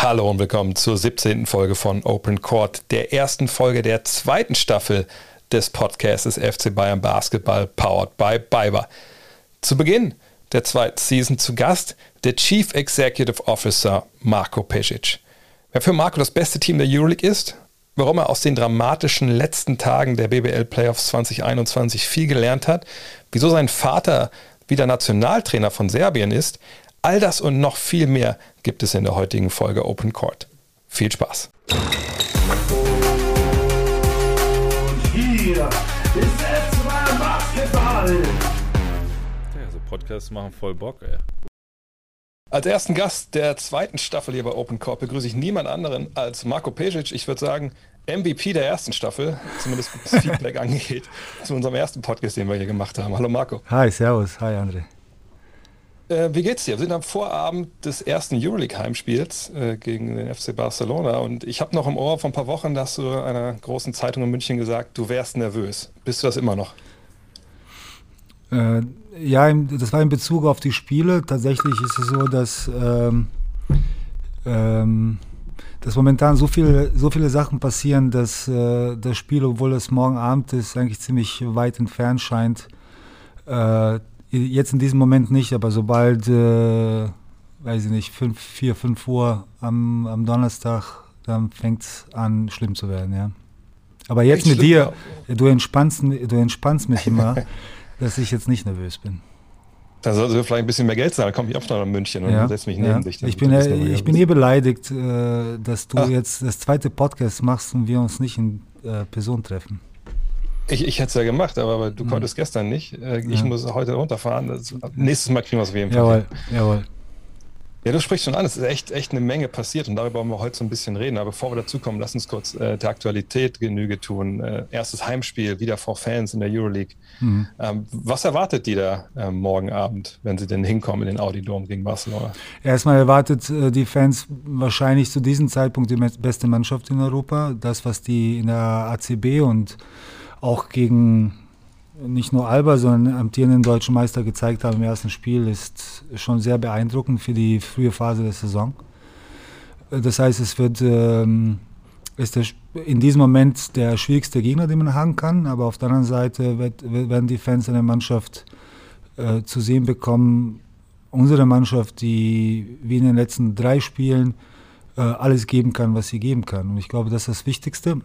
Hallo und willkommen zur 17. Folge von Open Court, der ersten Folge der zweiten Staffel des Podcasts FC Bayern Basketball powered by Biber. Zu Beginn der zweiten Season zu Gast der Chief Executive Officer Marco Pesic. Wer für Marco das beste Team der Euroleague ist, warum er aus den dramatischen letzten Tagen der BBL Playoffs 2021 viel gelernt hat, wieso sein Vater wieder Nationaltrainer von Serbien ist, all das und noch viel mehr gibt es in der heutigen Folge Open Court. Viel Spaß. Und hier ist es Basketball. Ja, so Podcasts machen voll Bock, ey. Als ersten Gast der zweiten Staffel hier bei Open Court begrüße ich niemand anderen als Marco Pesic. Ich würde sagen, MVP der ersten Staffel, zumindest was Feedback angeht, zu unserem ersten Podcast, den wir hier gemacht haben. Hallo Marco. Hi, servus. Hi, André. Äh, wie geht's dir? Wir sind am Vorabend des ersten Euroleague-Heimspiels äh, gegen den FC Barcelona und ich habe noch im Ohr vor ein paar Wochen, dass du einer großen Zeitung in München gesagt, du wärst nervös. Bist du das immer noch? Äh, ja, das war in Bezug auf die Spiele. Tatsächlich ist es so, dass, ähm, ähm, dass momentan so viele, so viele Sachen passieren, dass äh, das Spiel, obwohl es morgen Abend ist, eigentlich ziemlich weit entfernt scheint, äh, Jetzt in diesem Moment nicht, aber sobald, äh, weiß ich nicht, 5, 4, 5 Uhr am, am Donnerstag, dann fängt es an, schlimm zu werden, ja. Aber jetzt Echt mit dir, du entspannst, du entspannst mich immer, dass ich jetzt nicht nervös bin. Da sollten wir vielleicht ein bisschen mehr Geld zahlen, dann komme ich auch noch nach München und ja, setze mich neben ja. dich. Ich bin, äh, ich bin eh beleidigt, äh, dass du Ach. jetzt das zweite Podcast machst und wir uns nicht in äh, Person treffen. Ich, ich hätte es ja gemacht, aber du mhm. konntest gestern nicht. Äh, ich ja. muss heute runterfahren. Das, nächstes Mal kriegen wir es auf jeden Fall. Jawohl, jawohl. Ja, du sprichst schon an. Es ist echt, echt eine Menge passiert und darüber wollen wir heute so ein bisschen reden. Aber bevor wir dazu kommen, lass uns kurz äh, der Aktualität Genüge tun. Äh, erstes Heimspiel, wieder vor Fans in der Euroleague. Mhm. Ähm, was erwartet die da äh, morgen Abend, wenn sie denn hinkommen in den Audi Dome gegen Barcelona? Erstmal erwartet äh, die Fans wahrscheinlich zu diesem Zeitpunkt die beste Mannschaft in Europa. Das, was die in der ACB und auch gegen nicht nur Alba, sondern amtierenden deutschen Meister gezeigt haben im ersten Spiel, ist schon sehr beeindruckend für die frühe Phase der Saison. Das heißt, es wird ähm, ist der, in diesem Moment der schwierigste Gegner, den man haben kann, aber auf der anderen Seite wird, werden die Fans in der Mannschaft äh, zu sehen bekommen, unsere Mannschaft, die wie in den letzten drei Spielen äh, alles geben kann, was sie geben kann. Und ich glaube, das ist das Wichtigste.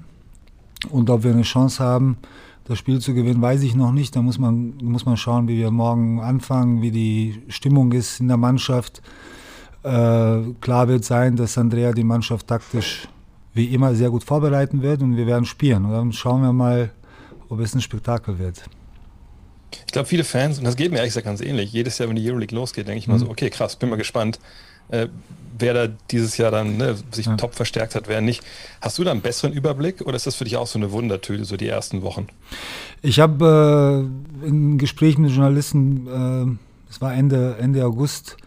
Und ob wir eine Chance haben, das Spiel zu gewinnen, weiß ich noch nicht. Da muss man, muss man schauen, wie wir morgen anfangen, wie die Stimmung ist in der Mannschaft. Äh, klar wird sein, dass Andrea die Mannschaft taktisch wie immer sehr gut vorbereiten wird und wir werden spielen. Und dann schauen wir mal, ob es ein Spektakel wird. Ich glaube, viele Fans, und das geht mir ehrlich gesagt ganz ähnlich, jedes Jahr, wenn die Euroleague losgeht, denke ich mhm. mal so, okay, krass, bin mal gespannt, äh, wer da dieses Jahr dann ne, sich ja. top verstärkt hat, wer nicht. Hast du da einen besseren Überblick oder ist das für dich auch so eine Wundertüte, so die ersten Wochen? Ich habe äh, im Gespräch mit Journalisten, äh, es war Ende, Ende August,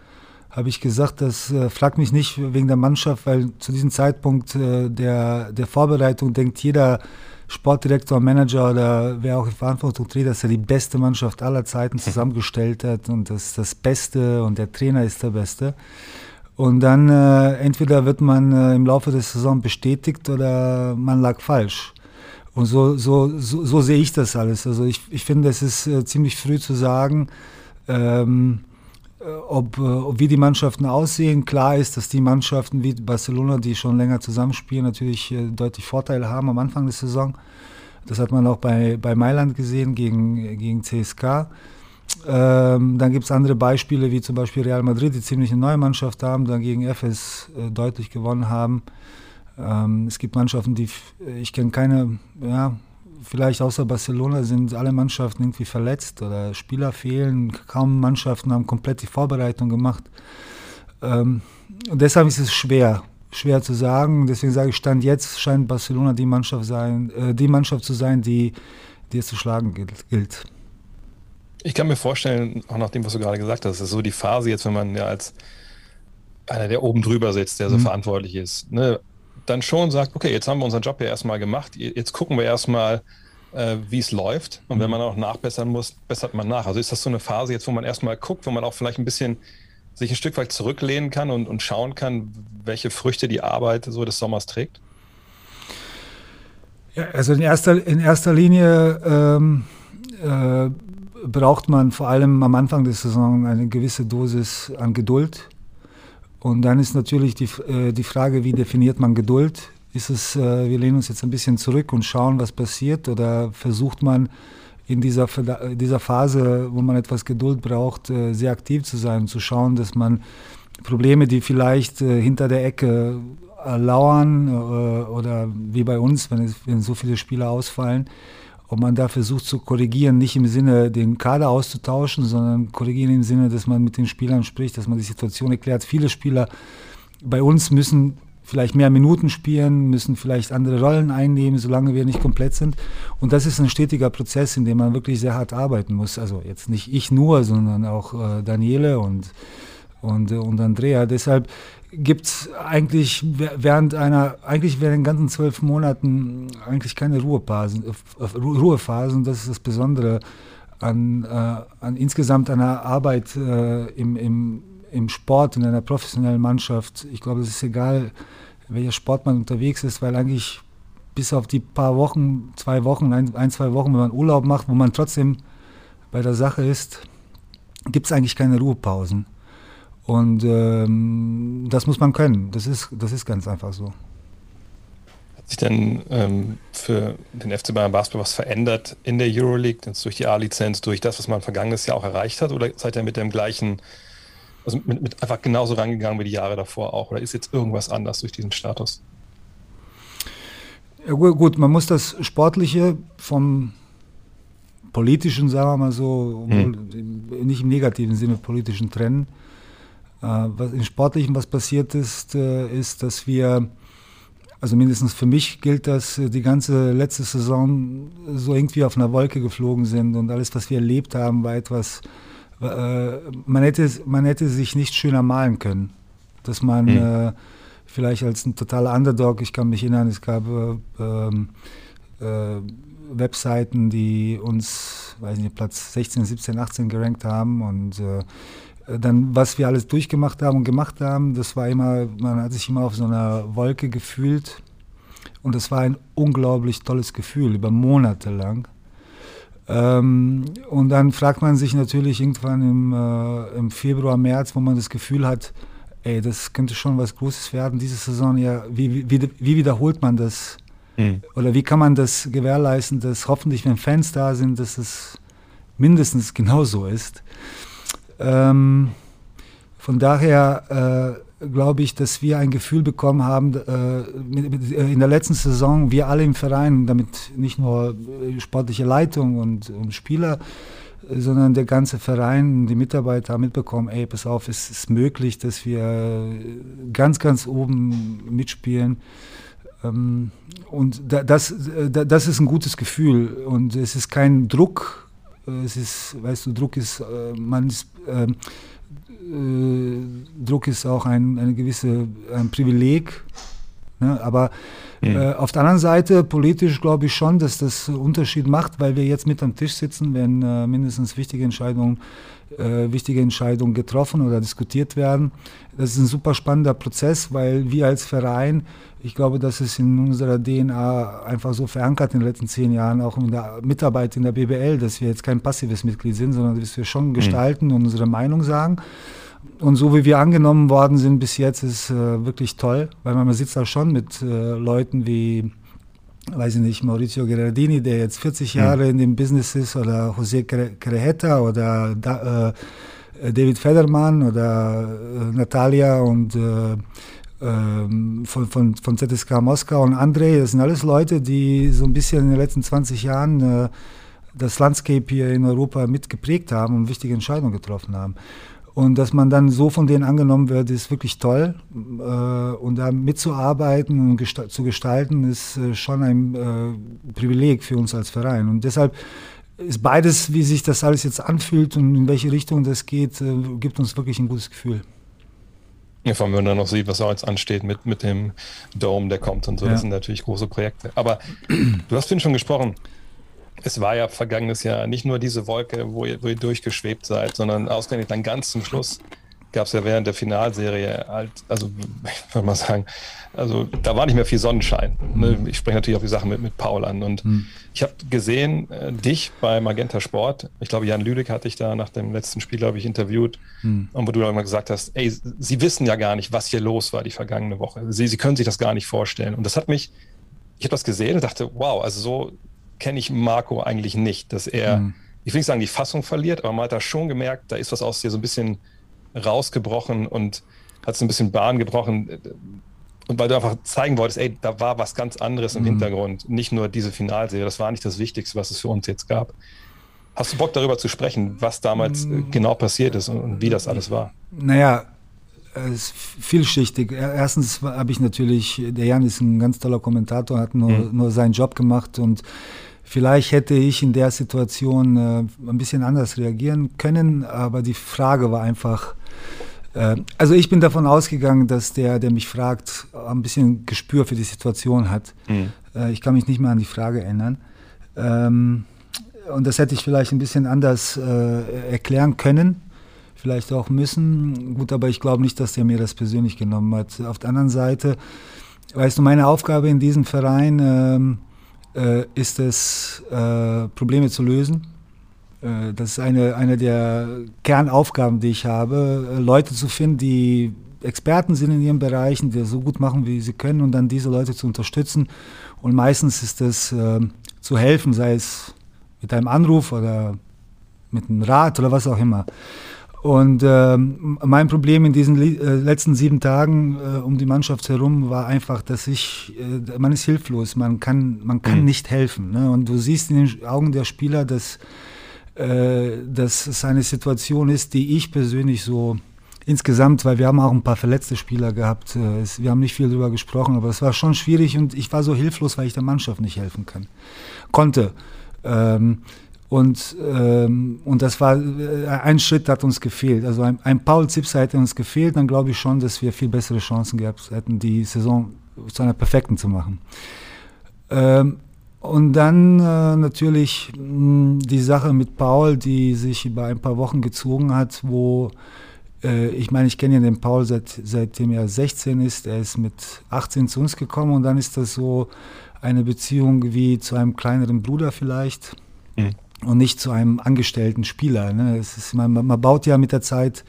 habe ich gesagt, das äh, flaggt mich nicht wegen der Mannschaft, weil zu diesem Zeitpunkt äh, der, der Vorbereitung denkt jeder Sportdirektor, Manager oder wer auch in Verantwortung trägt, dass er die beste Mannschaft aller Zeiten zusammengestellt hat und das das Beste und der Trainer ist der Beste. Und dann äh, entweder wird man äh, im Laufe der Saison bestätigt oder man lag falsch. Und so, so, so, so sehe ich das alles. Also ich, ich finde, es ist äh, ziemlich früh zu sagen, ähm, äh, ob, äh, ob, wie die Mannschaften aussehen. Klar ist, dass die Mannschaften wie Barcelona, die schon länger zusammenspielen, natürlich äh, deutlich Vorteile haben am Anfang der Saison. Das hat man auch bei, bei Mailand gesehen gegen, gegen CSK. Ähm, dann gibt es andere Beispiele, wie zum Beispiel Real Madrid, die ziemlich eine neue Mannschaft haben, dann gegen FS äh, deutlich gewonnen haben. Ähm, es gibt Mannschaften, die ich kenne keine, ja, vielleicht außer Barcelona sind alle Mannschaften irgendwie verletzt oder Spieler fehlen. Kaum Mannschaften haben komplett die Vorbereitung gemacht. Ähm, und deshalb ist es schwer, schwer zu sagen. Deswegen sage ich, Stand jetzt scheint Barcelona die Mannschaft, sein, äh, die Mannschaft zu sein, die, die es zu schlagen gilt. gilt. Ich kann mir vorstellen, auch nach dem, was du gerade gesagt hast, ist so die Phase jetzt, wenn man ja als einer, der oben drüber sitzt, der so mhm. verantwortlich ist, ne, dann schon sagt, okay, jetzt haben wir unseren Job ja erstmal gemacht, jetzt gucken wir erstmal, äh, wie es läuft. Und wenn mhm. man auch nachbessern muss, bessert man nach. Also ist das so eine Phase jetzt, wo man erstmal guckt, wo man auch vielleicht ein bisschen sich ein Stück weit zurücklehnen kann und, und schauen kann, welche Früchte die Arbeit so des Sommers trägt? Ja, also in erster, in erster Linie ähm, äh, braucht man vor allem am Anfang der Saison eine gewisse Dosis an Geduld. Und dann ist natürlich die, äh, die Frage, wie definiert man Geduld? Ist es, äh, wir lehnen uns jetzt ein bisschen zurück und schauen, was passiert, oder versucht man in dieser, dieser Phase, wo man etwas Geduld braucht, äh, sehr aktiv zu sein und zu schauen, dass man Probleme, die vielleicht äh, hinter der Ecke äh, lauern oder wie bei uns, wenn, es, wenn so viele Spieler ausfallen, ob man da versucht zu korrigieren, nicht im Sinne, den Kader auszutauschen, sondern korrigieren im Sinne, dass man mit den Spielern spricht, dass man die Situation erklärt. Viele Spieler bei uns müssen vielleicht mehr Minuten spielen, müssen vielleicht andere Rollen einnehmen, solange wir nicht komplett sind. Und das ist ein stetiger Prozess, in dem man wirklich sehr hart arbeiten muss. Also jetzt nicht ich nur, sondern auch äh, Daniele und, und, äh, und Andrea. Deshalb gibt es eigentlich während einer, eigentlich während den ganzen zwölf Monaten eigentlich keine Ruhephasen, äh, Ruhephasen. Das ist das Besondere an, äh, an insgesamt einer Arbeit äh, im, im im Sport, in einer professionellen Mannschaft, ich glaube, es ist egal, welcher Sport man unterwegs ist, weil eigentlich bis auf die paar Wochen, zwei Wochen, ein, ein zwei Wochen, wenn man Urlaub macht, wo man trotzdem bei der Sache ist, gibt es eigentlich keine Ruhepausen. Und ähm, das muss man können. Das ist, das ist ganz einfach so. Hat sich denn ähm, für den FC Bayern Basketball was verändert in der Euroleague, jetzt durch die A-Lizenz, durch das, was man vergangenes Jahr auch erreicht hat? Oder seid ihr mit dem gleichen also mit, mit einfach genauso rangegangen wie die Jahre davor auch? Oder ist jetzt irgendwas anders durch diesen Status? Ja, gut, man muss das Sportliche vom Politischen, sagen wir mal so, hm. nicht im negativen Sinne politischen trennen. Äh, was im Sportlichen was passiert ist, äh, ist, dass wir, also mindestens für mich gilt das, äh, die ganze letzte Saison so irgendwie auf einer Wolke geflogen sind und alles, was wir erlebt haben, war etwas, man, hätte, man hätte sich nicht schöner malen können. Dass man mhm. vielleicht als ein totaler Underdog, ich kann mich erinnern, es gab äh, ähm, äh, Webseiten, die uns, weiß nicht, Platz 16, 17, 18 gerankt haben und äh, dann, was wir alles durchgemacht haben und gemacht haben, das war immer, man hat sich immer auf so einer Wolke gefühlt und das war ein unglaublich tolles Gefühl über Monate lang. Ähm, und dann fragt man sich natürlich irgendwann im, äh, im, Februar, März, wo man das Gefühl hat, ey, das könnte schon was Großes werden, diese Saison, ja, wie, wie, wie wiederholt man das? Mhm. Oder wie kann man das gewährleisten, dass hoffentlich, wenn Fans da sind, dass es mindestens genauso ist? Ähm, von daher äh, glaube ich, dass wir ein Gefühl bekommen haben, äh, mit, mit, äh, in der letzten Saison, wir alle im Verein, damit nicht nur äh, sportliche Leitung und, und Spieler, äh, sondern der ganze Verein, die Mitarbeiter haben mitbekommen, ey, pass auf, es ist möglich, dass wir ganz, ganz oben mitspielen. Ähm, und da, das, da, das ist ein gutes Gefühl und es ist kein Druck, es ist, weißt du, Druck ist, man ist, ähm, äh, Druck ist auch ein, eine gewisse ein Privileg. Ne? Aber mhm. äh, auf der anderen Seite, politisch glaube ich schon, dass das Unterschied macht, weil wir jetzt mit am Tisch sitzen, wenn äh, mindestens wichtige Entscheidungen, äh, wichtige Entscheidungen getroffen oder diskutiert werden. Das ist ein super spannender Prozess, weil wir als Verein ich glaube, das ist in unserer DNA einfach so verankert in den letzten zehn Jahren, auch in der Mitarbeit in der BBL, dass wir jetzt kein passives Mitglied sind, sondern dass wir schon mhm. gestalten mhm. und unsere Meinung sagen. Und so wie wir angenommen worden sind bis jetzt, ist äh, wirklich toll, weil man sitzt da schon mit äh, Leuten wie, weiß ich nicht, Maurizio Gerardini, der jetzt 40 mhm. Jahre in dem Business ist, oder José Crejeta oder da, äh, David Federmann oder äh, Natalia und äh, ähm, von, von, von ZSK Moskau und André, das sind alles Leute, die so ein bisschen in den letzten 20 Jahren äh, das Landscape hier in Europa mitgeprägt haben und wichtige Entscheidungen getroffen haben. Und dass man dann so von denen angenommen wird, ist wirklich toll. Äh, und da mitzuarbeiten und gesta zu gestalten, ist äh, schon ein äh, Privileg für uns als Verein. Und deshalb ist beides, wie sich das alles jetzt anfühlt und in welche Richtung das geht, gibt uns wirklich ein gutes Gefühl. Ja, vor allem, wenn man noch sieht, was auch jetzt ansteht mit, mit dem Dome, der kommt und so. Ja. Das sind natürlich große Projekte. Aber du hast vorhin schon gesprochen. Es war ja vergangenes Jahr nicht nur diese Wolke, wo ihr, wo ihr durchgeschwebt seid, sondern ausgerechnet dann ganz zum Schluss gab es ja während der Finalserie halt, also ich würde mal sagen, also da war nicht mehr viel Sonnenschein. Ne? Mhm. Ich spreche natürlich auch die Sachen mit, mit Paul an. Und mhm. ich habe gesehen, äh, dich bei Magenta Sport, ich glaube, Jan Lüdecke hatte ich da nach dem letzten Spiel, glaube ich, interviewt, mhm. und wo du immer gesagt hast, ey, sie wissen ja gar nicht, was hier los war die vergangene Woche. Sie, sie können sich das gar nicht vorstellen. Und das hat mich, ich habe das gesehen und dachte, wow, also so kenne ich Marco eigentlich nicht, dass er, mhm. ich will nicht sagen, die Fassung verliert, aber man hat da schon gemerkt, da ist was aus dir so ein bisschen rausgebrochen und hat so ein bisschen Bahn gebrochen. Und weil du einfach zeigen wolltest, ey, da war was ganz anderes im mhm. Hintergrund. Nicht nur diese Finalserie, das war nicht das Wichtigste, was es für uns jetzt gab. Hast du Bock darüber zu sprechen, was damals mhm. genau passiert ist und, und, wie das alles war? Naja, es ist vielschichtig. Erstens habe ich natürlich, der Jan ist ein ganz toller Kommentator, hat nur, mhm. nur seinen Job gemacht und vielleicht hätte ich in der Situation äh, ein bisschen anders reagieren können, aber die Frage war einfach, äh, also ich bin davon ausgegangen, dass der, der mich fragt, ein bisschen Gespür für die Situation hat. Mhm. Äh, ich kann mich nicht mehr an die Frage erinnern. Ähm, und das hätte ich vielleicht ein bisschen anders äh, erklären können, vielleicht auch müssen. Gut, aber ich glaube nicht, dass der mir das persönlich genommen hat. Auf der anderen Seite, weißt du, meine Aufgabe in diesem Verein ähm, äh, ist es, äh, Probleme zu lösen äh, das ist eine, eine der Kernaufgaben, die ich habe, äh, Leute zu finden, die Experten sind in ihren Bereichen, die so gut machen, wie sie können und dann diese Leute zu unterstützen. Und meistens ist es äh, zu helfen, sei es mit einem Anruf oder mit einem Rat oder was auch immer. Und äh, mein Problem in diesen äh, letzten sieben Tagen äh, um die Mannschaft herum war einfach, dass ich, äh, man ist hilflos, man kann, man kann mhm. nicht helfen. Ne? Und du siehst in den Augen der Spieler, dass äh, dass es eine Situation ist, die ich persönlich so insgesamt, weil wir haben auch ein paar verletzte Spieler gehabt, äh, es, wir haben nicht viel darüber gesprochen, aber es war schon schwierig und ich war so hilflos, weil ich der Mannschaft nicht helfen kann, konnte. Ähm, und, ähm, und das war, äh, ein Schritt hat uns gefehlt. Also ein, ein Paul Zips hätte uns gefehlt, dann glaube ich schon, dass wir viel bessere Chancen gehabt hätten, die Saison zu einer perfekten zu machen. Ähm, und dann äh, natürlich mh, die Sache mit Paul, die sich über ein paar Wochen gezogen hat, wo äh, ich meine, ich kenne ja den Paul seit, seitdem er 16 ist. Er ist mit 18 zu uns gekommen und dann ist das so eine Beziehung wie zu einem kleineren Bruder vielleicht mhm. Und nicht zu einem angestellten Spieler. Ne? Ist, man, man baut ja mit der Zeit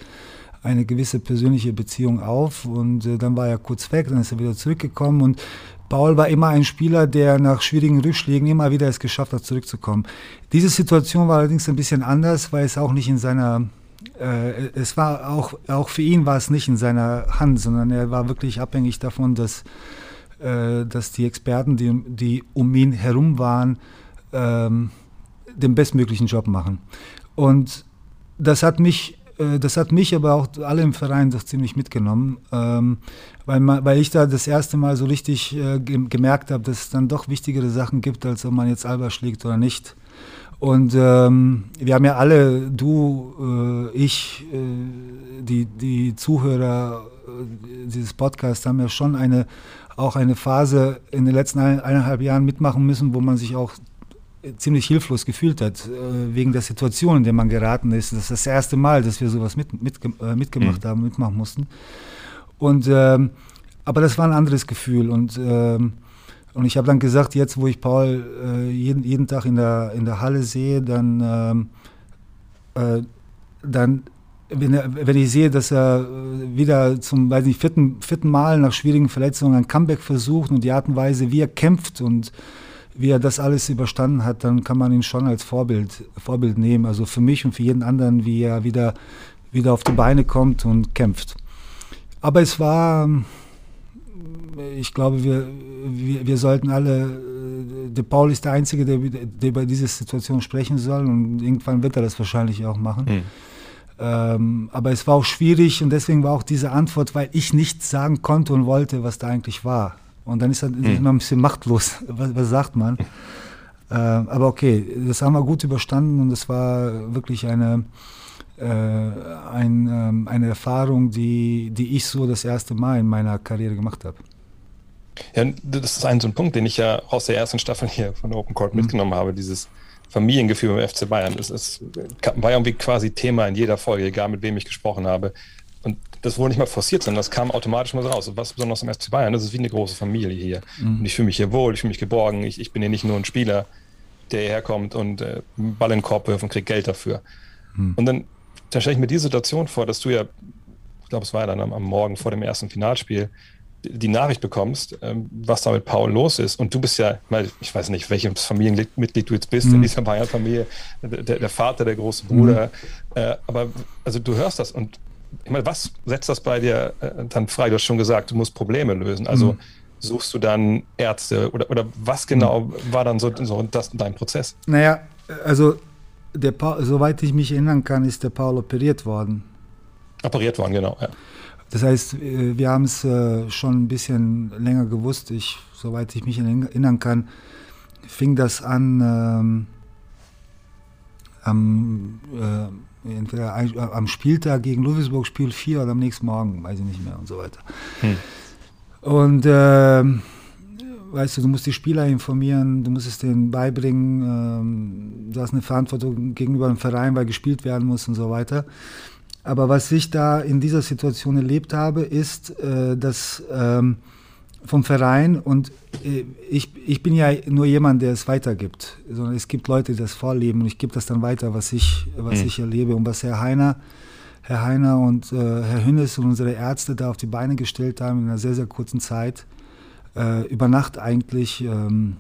eine gewisse persönliche Beziehung auf und äh, dann war er kurz weg, dann ist er wieder zurückgekommen und Paul war immer ein Spieler, der nach schwierigen Rückschlägen immer wieder es geschafft hat, zurückzukommen. Diese Situation war allerdings ein bisschen anders, weil es auch nicht in seiner, äh, es war auch, auch für ihn war es nicht in seiner Hand, sondern er war wirklich abhängig davon, dass, äh, dass die Experten, die, die um ihn herum waren, ähm, den bestmöglichen Job machen. Und das hat mich äh, das hat mich aber auch alle im Verein doch ziemlich mitgenommen, ähm, weil, weil ich da das erste Mal so richtig äh, gemerkt habe, dass es dann doch wichtigere Sachen gibt, als ob man jetzt Alba schlägt oder nicht. Und ähm, wir haben ja alle, du, äh, ich, äh, die, die Zuhörer äh, dieses Podcasts haben ja schon eine, auch eine Phase in den letzten ein, eineinhalb Jahren mitmachen müssen, wo man sich auch ziemlich hilflos gefühlt hat, äh, wegen der Situation, in der man geraten ist. Das ist das erste Mal, dass wir sowas mit, mit, äh, mitgemacht mhm. haben, mitmachen mussten. Und, ähm, aber das war ein anderes Gefühl. Und, ähm, und ich habe dann gesagt, jetzt wo ich Paul äh, jeden, jeden Tag in der, in der Halle sehe, dann, ähm, äh, dann wenn, er, wenn, ich sehe, dass er wieder zum weiß nicht, vierten, vierten Mal nach schwierigen Verletzungen ein Comeback versucht und die Art und Weise, wie er kämpft und wie er das alles überstanden hat, dann kann man ihn schon als Vorbild, Vorbild nehmen. Also für mich und für jeden anderen, wie er wieder, wieder auf die Beine kommt und kämpft. Aber es war, ich glaube, wir, wir, wir sollten alle, der Paul ist der Einzige, der, der über diese Situation sprechen soll und irgendwann wird er das wahrscheinlich auch machen. Mhm. Ähm, aber es war auch schwierig und deswegen war auch diese Antwort, weil ich nichts sagen konnte und wollte, was da eigentlich war. Und dann ist er hm. immer ein bisschen machtlos. Was, was sagt man? Äh, aber okay, das haben wir gut überstanden und es war wirklich eine, äh, ein, ähm, eine Erfahrung, die, die ich so das erste Mal in meiner Karriere gemacht habe. Ja, das ist ein so ein Punkt, den ich ja aus der ersten Staffel hier von Open Court mhm. mitgenommen habe, dieses Familiengefühl beim FC Bayern. Das ist, war irgendwie quasi Thema in jeder Folge, egal mit wem ich gesprochen habe. Und das wurde nicht mal forciert, sondern das kam automatisch mal so raus. Und was besonders im FC Bayern, das ist wie eine große Familie hier. Mhm. Und ich fühle mich hier wohl, ich fühle mich geborgen. Ich, ich bin hier nicht nur ein Spieler, der hierher kommt und äh, Ball in den Korb wirft und kriegt Geld dafür. Mhm. Und dann, dann stelle ich mir die Situation vor, dass du ja, ich glaube, es war ja dann am, am Morgen vor dem ersten Finalspiel, die Nachricht bekommst, ähm, was da mit Paul los ist. Und du bist ja, ich weiß nicht, welches Familienmitglied du jetzt bist mhm. in dieser Bayern-Familie, der, der, Vater, der große Bruder. Mhm. Äh, aber also du hörst das und ich meine, was setzt das bei dir äh, dann frei? Du hast schon gesagt, du musst Probleme lösen. Also mhm. suchst du dann Ärzte oder, oder was genau mhm. war dann so, so das, dein Prozess? Naja, also der Paul, soweit ich mich erinnern kann, ist der Paul operiert worden. Operiert worden, genau. Ja. Das heißt, äh, wir haben es äh, schon ein bisschen länger gewusst. Ich, soweit ich mich erinnern kann, fing das an ähm, am, äh, entweder am Spieltag gegen Ludwigsburg, Spiel 4 oder am nächsten Morgen, weiß ich nicht mehr und so weiter. Hm. Und äh, weißt du, du musst die Spieler informieren, du musst es denen beibringen, ähm, du hast eine Verantwortung gegenüber dem Verein, weil gespielt werden muss und so weiter. Aber was ich da in dieser Situation erlebt habe, ist, äh, dass ähm, vom Verein und äh, ich, ich bin ja nur jemand, der es weitergibt, sondern es gibt Leute, die das vorleben und ich gebe das dann weiter, was ich, was mhm. ich erlebe und was Herr Heiner, Herr Heiner und äh, Herr Hünnes und unsere Ärzte da auf die Beine gestellt haben in einer sehr, sehr kurzen Zeit. Äh, über Nacht eigentlich ähm,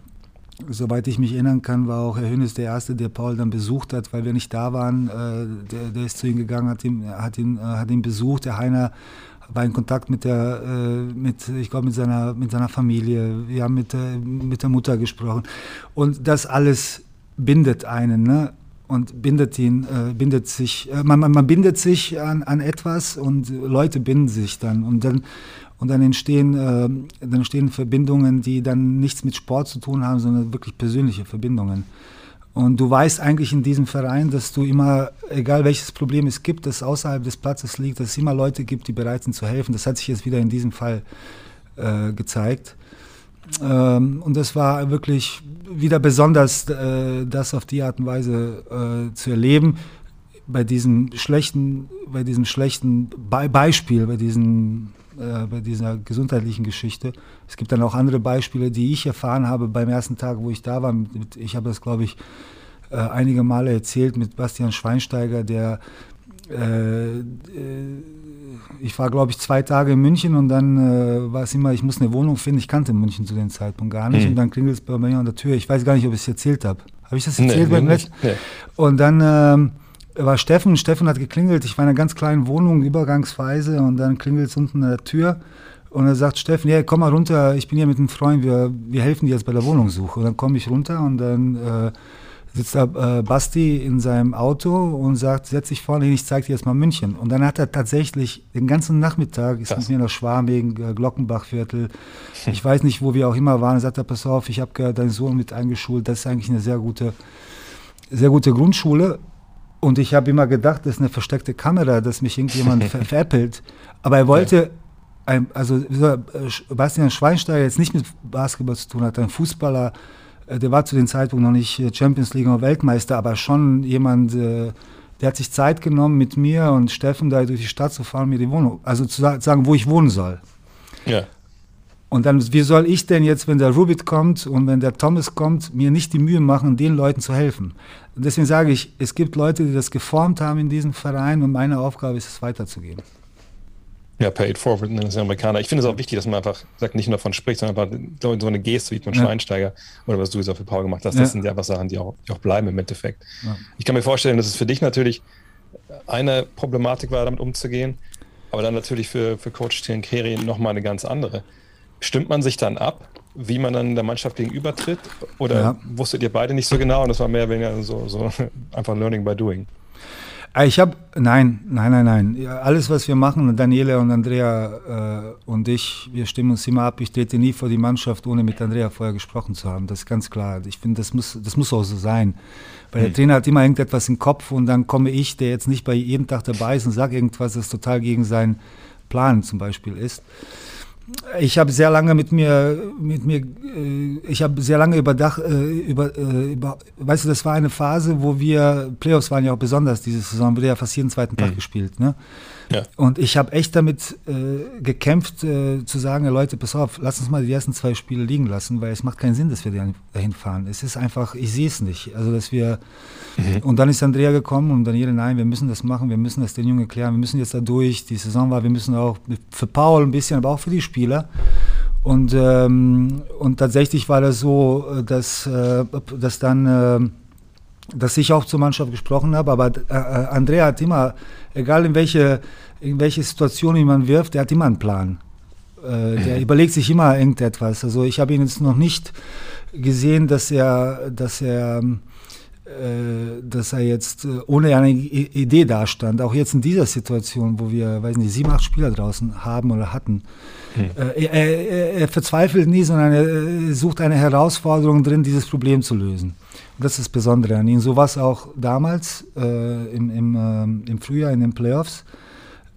Soweit ich mich erinnern kann, war auch Herr Hönes der Erste, der Paul dann besucht hat, weil wir nicht da waren. Äh, der, der, ist zu ihm gegangen, hat ihn, hat ihn, äh, hat ihn besucht. Der Heiner war in Kontakt mit der, äh, mit, ich glaube, mit seiner, mit seiner Familie. Wir haben mit, mit der Mutter gesprochen. Und das alles bindet einen, ne? Und bindet ihn, äh, bindet sich, äh, man, man, man bindet sich an, an etwas und Leute binden sich dann. Und dann, und dann entstehen, äh, dann entstehen Verbindungen, die dann nichts mit Sport zu tun haben, sondern wirklich persönliche Verbindungen. Und du weißt eigentlich in diesem Verein, dass du immer, egal welches Problem es gibt, das außerhalb des Platzes liegt, dass es immer Leute gibt, die bereit sind zu helfen. Das hat sich jetzt wieder in diesem Fall äh, gezeigt. Ähm, und das war wirklich wieder besonders, äh, das auf die Art und Weise äh, zu erleben. Bei diesem schlechten, bei diesem schlechten Be Beispiel, bei diesem äh, bei dieser gesundheitlichen Geschichte. Es gibt dann auch andere Beispiele, die ich erfahren habe beim ersten Tag, wo ich da war. Ich habe das, glaube ich, äh, einige Male erzählt mit Bastian Schweinsteiger, der äh, äh ich war, glaube ich, zwei Tage in München und dann äh, war es immer, ich muss eine Wohnung finden. Ich kannte München zu dem Zeitpunkt gar nicht. Mhm. Und dann klingelt es bei mir an der Tür. Ich weiß gar nicht, ob ich es erzählt habe. Habe ich das erzählt nee, beim letzten? Nee. Und dann ähm, war Steffen, Steffen hat geklingelt, ich war in einer ganz kleinen Wohnung, übergangsweise, und dann klingelt es unten an der Tür. Und er sagt Steffen, ja, komm mal runter, ich bin hier mit einem Freund, wir, wir helfen dir jetzt bei der Wohnungssuche. Und dann komme ich runter und dann äh, sitzt da äh, Basti in seinem Auto und sagt, setz dich vorne hin, ich zeig dir jetzt mal München. Und dann hat er tatsächlich den ganzen Nachmittag, ist mit mir nach Schwabing, äh, Glockenbachviertel, ich weiß nicht, wo wir auch immer waren, sagt er, pass auf, ich habe deinen Sohn mit eingeschult, das ist eigentlich eine sehr gute, sehr gute Grundschule. Und ich habe immer gedacht, das ist eine versteckte Kamera, dass mich irgendjemand ver veräppelt. Aber er wollte, ein, also Bastian Schweinsteiger jetzt nicht mit Basketball zu tun hat, ein Fußballer, äh, der war zu dem Zeitpunkt noch nicht äh, Champions League oder Weltmeister, aber schon jemand, äh, der hat sich Zeit genommen, mit mir und Steffen da durch die Stadt zu fahren, mir die Wohnung, also zu sagen, wo ich wohnen soll. Ja. Und dann, wie soll ich denn jetzt, wenn der Rubit kommt und wenn der Thomas kommt, mir nicht die Mühe machen, den Leuten zu helfen? Und deswegen sage ich, es gibt Leute, die das geformt haben in diesem Verein und meine Aufgabe ist es weiterzugeben. Ja, paid forward nennen es Amerikaner. Ich finde es auch wichtig, dass man einfach sagt, nicht nur davon spricht, sondern einfach so eine Geste wie von ja. Schweinsteiger oder was du jetzt auch für Paul gemacht hast. Das ja. sind ja einfach Sachen, die auch, die auch bleiben im Endeffekt. Ja. Ich kann mir vorstellen, dass es für dich natürlich eine Problematik war, damit umzugehen, aber dann natürlich für, für Coach Tiankeri nochmal eine ganz andere. Stimmt man sich dann ab, wie man dann der Mannschaft gegenübertritt? Oder ja. wusstet ihr beide nicht so genau und das war mehr oder weniger so, so einfach Learning by Doing? Ah, ich habe, nein, nein, nein, nein. Alles, was wir machen, Daniele und Andrea äh, und ich, wir stimmen uns immer ab. Ich trete nie vor die Mannschaft, ohne mit Andrea vorher gesprochen zu haben. Das ist ganz klar. Ich finde, das muss, das muss auch so sein. Weil hm. der Trainer hat immer irgendetwas im Kopf und dann komme ich, der jetzt nicht bei jedem Tag dabei ist und sage irgendwas, das total gegen seinen Plan zum Beispiel ist ich habe sehr lange mit mir, mit mir, äh, ich habe sehr lange überdacht, äh, über, äh, über, weißt du, das war eine Phase, wo wir, Playoffs waren ja auch besonders diese Saison, wurde ja fast jeden zweiten Tag mhm. gespielt, ne? Ja. Und ich habe echt damit äh, gekämpft, äh, zu sagen, Leute, pass auf, lass uns mal die ersten zwei Spiele liegen lassen, weil es macht keinen Sinn, dass wir dahin fahren. Es ist einfach, ich sehe es nicht. Also, dass wir, mhm. und dann ist Andrea gekommen und Daniele, nein, wir müssen das machen, wir müssen das den Jungen erklären, wir müssen jetzt da durch, die Saison war, wir müssen auch für Paul ein bisschen, aber auch für die Spieler. Und, ähm, und tatsächlich war das so, äh, dass, äh, dass dann, äh, dass ich auch zur Mannschaft gesprochen habe, aber äh, äh, Andrea hat immer, egal in welche, in welche Situation jemand wirft, der hat immer einen Plan. Äh, der mhm. überlegt sich immer irgendetwas. Also ich habe ihn jetzt noch nicht gesehen, dass er, dass er äh, dass er jetzt äh, ohne eine Idee dastand. Auch jetzt in dieser Situation, wo wir, weiß nicht, sieben, acht Spieler draußen haben oder hatten. Hm. Er, er, er, verzweifelt nie, sondern er sucht eine Herausforderung drin, dieses Problem zu lösen. Das ist das Besondere an ihm. So war es auch damals äh, im, im, äh, im Frühjahr in den Playoffs,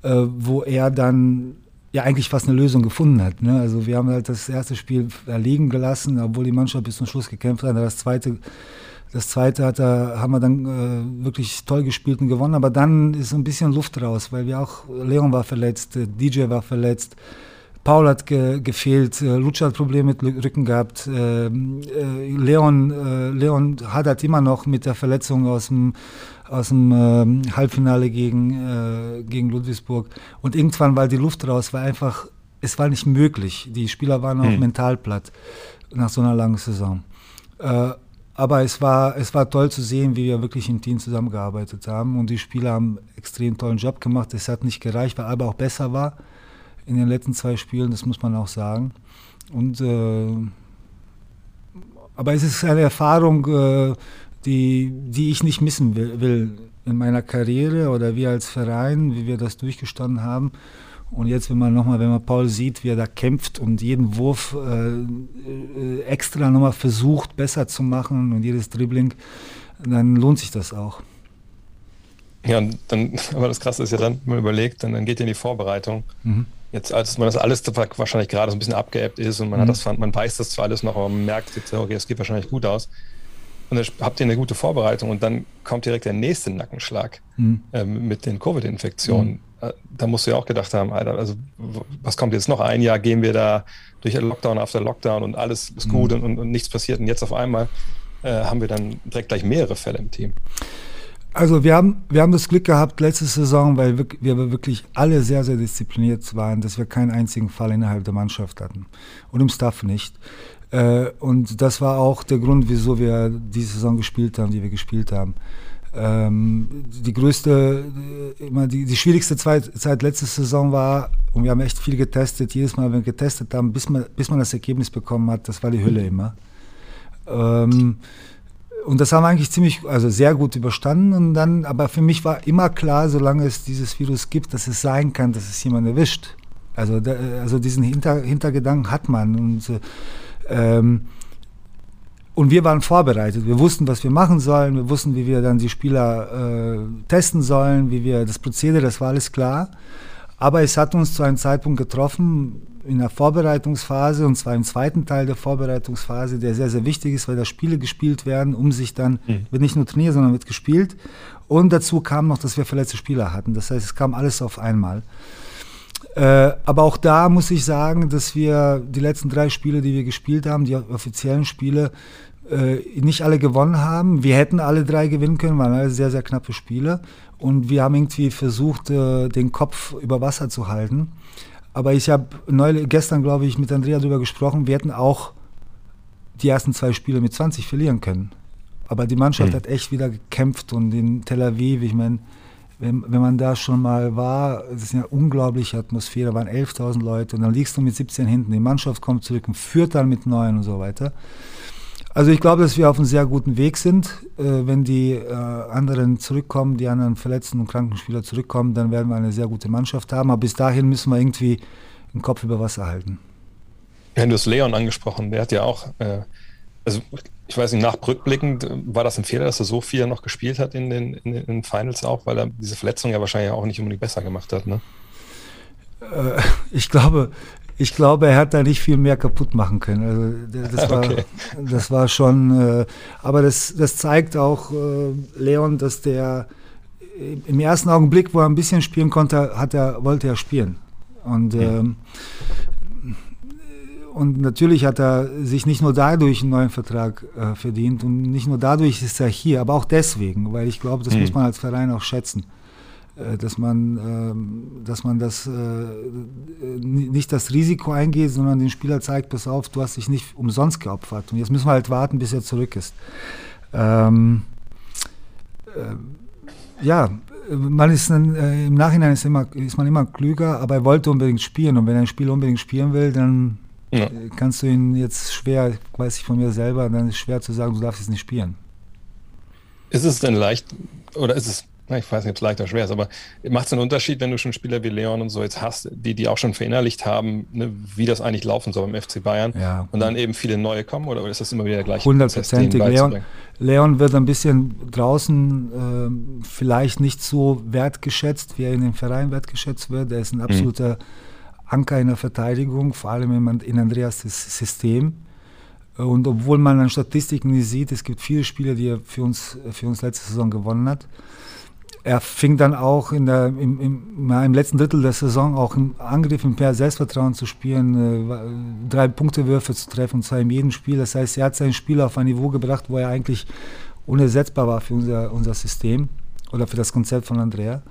äh, wo er dann ja eigentlich fast eine Lösung gefunden hat. Ne? Also wir haben halt das erste Spiel liegen gelassen, obwohl die Mannschaft bis zum Schluss gekämpft hat. Das zweite das zweite hat er, haben wir dann äh, wirklich toll gespielt und gewonnen, aber dann ist ein bisschen Luft raus, weil wir auch, Leon war verletzt, äh, DJ war verletzt, Paul hat ge gefehlt, äh, Lutscher hat Probleme mit Rücken gehabt, äh, äh, Leon, äh, Leon hat halt immer noch mit der Verletzung aus dem, aus dem ähm, Halbfinale gegen, gegen Ludwigsburg und irgendwann war die Luft raus, war einfach, es war nicht möglich. Die Spieler waren auch hm. mental platt nach so einer langen Saison. Aber es war, es war toll zu sehen, wie wir wirklich im Team zusammengearbeitet haben. Und die Spieler haben einen extrem tollen Job gemacht. Es hat nicht gereicht, weil Alba auch besser war in den letzten zwei Spielen, das muss man auch sagen. Und, äh, aber es ist eine Erfahrung, äh, die, die ich nicht missen will, will in meiner Karriere oder wir als Verein, wie wir das durchgestanden haben. Und jetzt, wenn man nochmal, wenn man Paul sieht, wie er da kämpft und jeden Wurf äh, äh, extra nochmal versucht, besser zu machen und jedes Dribbling, dann lohnt sich das auch. Ja, und dann, aber das Krasse ist ja dann, wenn man überlegt, dann, dann geht ja in die Vorbereitung. Mhm. Jetzt, als man das alles wahrscheinlich gerade so ein bisschen abgeebbt ist und man mhm. hat das, man weiß das zwar alles noch, aber man merkt jetzt, okay, es geht wahrscheinlich gut aus. Und dann habt ihr eine gute Vorbereitung und dann kommt direkt der nächste Nackenschlag mhm. ähm, mit den Covid-Infektionen. Mhm. Äh, da musst du ja auch gedacht haben, Alter, also was kommt jetzt noch ein Jahr, gehen wir da durch Lockdown after Lockdown und alles ist gut mhm. und, und, nichts passiert und jetzt auf einmal äh, haben wir dann direkt gleich mehrere Fälle im Team. Also wir haben, wir haben das Glück gehabt letzte Saison, weil wir, wir wirklich alle sehr, sehr diszipliniert waren, dass wir keinen einzigen Fall innerhalb der Mannschaft hatten und im Staff nicht. Äh, und das war auch der Grund, wieso wir diese Saison gespielt haben, die wir gespielt haben. Ähm, die größte, äh, immer die, die schwierigste Zeit, Zeit letzte Saison war, und wir haben echt viel getestet, jedes Mal, wenn wir getestet haben, bis man, bis man das Ergebnis bekommen hat, das war die Hülle immer. Ähm, und das haben wir eigentlich ziemlich, also sehr gut überstanden. Und dann, aber für mich war immer klar, solange es dieses Virus gibt, dass es sein kann, dass es jemand erwischt. Also, da, also diesen Hinter, Hintergedanken hat man. Und äh, ähm, und wir waren vorbereitet. Wir wussten, was wir machen sollen. Wir wussten, wie wir dann die Spieler äh, testen sollen, wie wir das Prozedere, das war alles klar. Aber es hat uns zu einem Zeitpunkt getroffen, in der Vorbereitungsphase, und zwar im zweiten Teil der Vorbereitungsphase, der sehr, sehr wichtig ist, weil da Spiele gespielt werden, um sich dann, mhm. wird nicht nur trainiert, sondern wird gespielt. Und dazu kam noch, dass wir verletzte Spieler hatten. Das heißt, es kam alles auf einmal. Äh, aber auch da muss ich sagen, dass wir die letzten drei Spiele, die wir gespielt haben, die offiziellen Spiele, äh, nicht alle gewonnen haben. Wir hätten alle drei gewinnen können, waren alle sehr, sehr knappe Spiele. Und wir haben irgendwie versucht, äh, den Kopf über Wasser zu halten. Aber ich habe gestern, glaube ich, mit Andrea darüber gesprochen, wir hätten auch die ersten zwei Spiele mit 20 verlieren können. Aber die Mannschaft mhm. hat echt wieder gekämpft und in Tel Aviv, ich meine, wenn, wenn man da schon mal war, das ist eine unglaubliche Atmosphäre, da waren 11.000 Leute und dann liegst du mit 17 hinten, die Mannschaft kommt zurück und führt dann mit 9 und so weiter. Also ich glaube, dass wir auf einem sehr guten Weg sind. Äh, wenn die äh, anderen zurückkommen, die anderen verletzten und kranken Spieler zurückkommen, dann werden wir eine sehr gute Mannschaft haben. Aber bis dahin müssen wir irgendwie den Kopf über Wasser halten. Ja, du hast Leon angesprochen, der hat ja auch, äh, also ich weiß nicht, nach rückblickend war das ein Fehler, dass er so viel noch gespielt hat in den, in den Finals auch, weil er diese Verletzung ja wahrscheinlich auch nicht unbedingt besser gemacht hat, ne? Ich glaube, ich glaube, er hat da nicht viel mehr kaputt machen können. Also das war, okay. das war schon, äh, aber das, das zeigt auch äh, Leon, dass der im ersten Augenblick, wo er ein bisschen spielen konnte, hat er, wollte er spielen. Und, ähm, und natürlich hat er sich nicht nur dadurch einen neuen Vertrag äh, verdient und nicht nur dadurch ist er hier, aber auch deswegen, weil ich glaube, das Mhm. muss man als Verein auch schätzen. Äh, Dass man, ähm, dass man das äh, nicht das Risiko eingeht, sondern den Spieler zeigt, pass auf, du hast dich nicht umsonst geopfert. Und jetzt müssen wir halt warten, bis er zurück ist. Ähm, äh, ja, man ist dann, äh, im Nachhinein ist, immer, ist man immer klüger, aber er wollte unbedingt spielen. Und wenn er ein Spiel unbedingt spielen will, dann Ja. äh, kannst du ihn jetzt schwer, weiß ich von mir selber, dann ist es schwer zu sagen, du darfst jetzt nicht spielen. Ist es denn leicht, oder ist es, ich weiß nicht, ob es leicht oder schwer ist, aber macht es einen Unterschied, wenn du schon Spieler wie Leon und so jetzt hast, die, die auch schon verinnerlicht haben, ne, wie das eigentlich laufen soll beim FC Bayern Ja. und dann eben viele neue kommen, oder ist das immer wieder der gleiche Hundertprozentig. Leon? Leon wird ein bisschen draußen ähm, vielleicht nicht so wertgeschätzt, wie er in dem Verein wertgeschätzt wird. Er ist ein absoluter Anker in der Verteidigung, vor allem in, Andreas Sys- System. Und obwohl man an Statistiken nicht sieht, es gibt viele Spiele, die er für uns, für uns letzte Saison gewonnen hat. Er fing dann auch in der, im, im, im letzten Drittel der Saison auch im Angriff mit mehr Selbstvertrauen zu spielen, äh, drei Punktewürfe zu treffen, und zwar in jedem Spiel. Das heißt, er hat sein Spiel auf ein Niveau gebracht, wo er eigentlich unersetzbar war für unser, unser System oder für das Konzept von Andrea.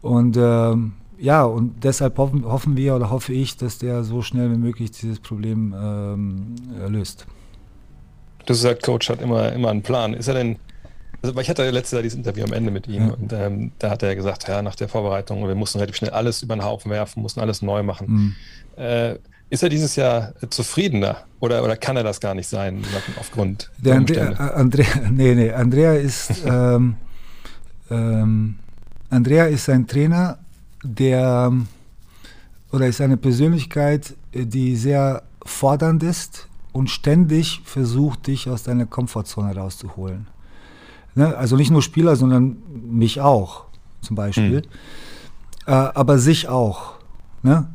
Und ähm, ja, und deshalb hoffen, hoffen wir oder hoffe ich, dass der so schnell wie möglich dieses Problem ähm, äh, löst. Du gesagt, Coach hat immer, immer einen Plan. Ist er denn, also, weil ich hatte ja letztes Jahr dieses Interview am Ende mit ihm Ja. und ähm, da hat er gesagt, ja, nach der Vorbereitung, wir mussten relativ schnell alles über den Haufen werfen, mussten alles neu machen. Mhm. Äh, ist er dieses Jahr zufriedener oder, oder kann er das gar nicht sein aufgrund Der der Andre, Umstände? äh, Andrea, nee, nee, Andrea ist, ähm, ähm, Andrea ist ein Trainer, der, ähm, oder ist eine Persönlichkeit, die sehr fordernd ist und ständig versucht, dich aus deiner Komfortzone rauszuholen. Ne? Also nicht nur Spieler, sondern mich auch, zum Beispiel. Äh, aber sich auch. Ne?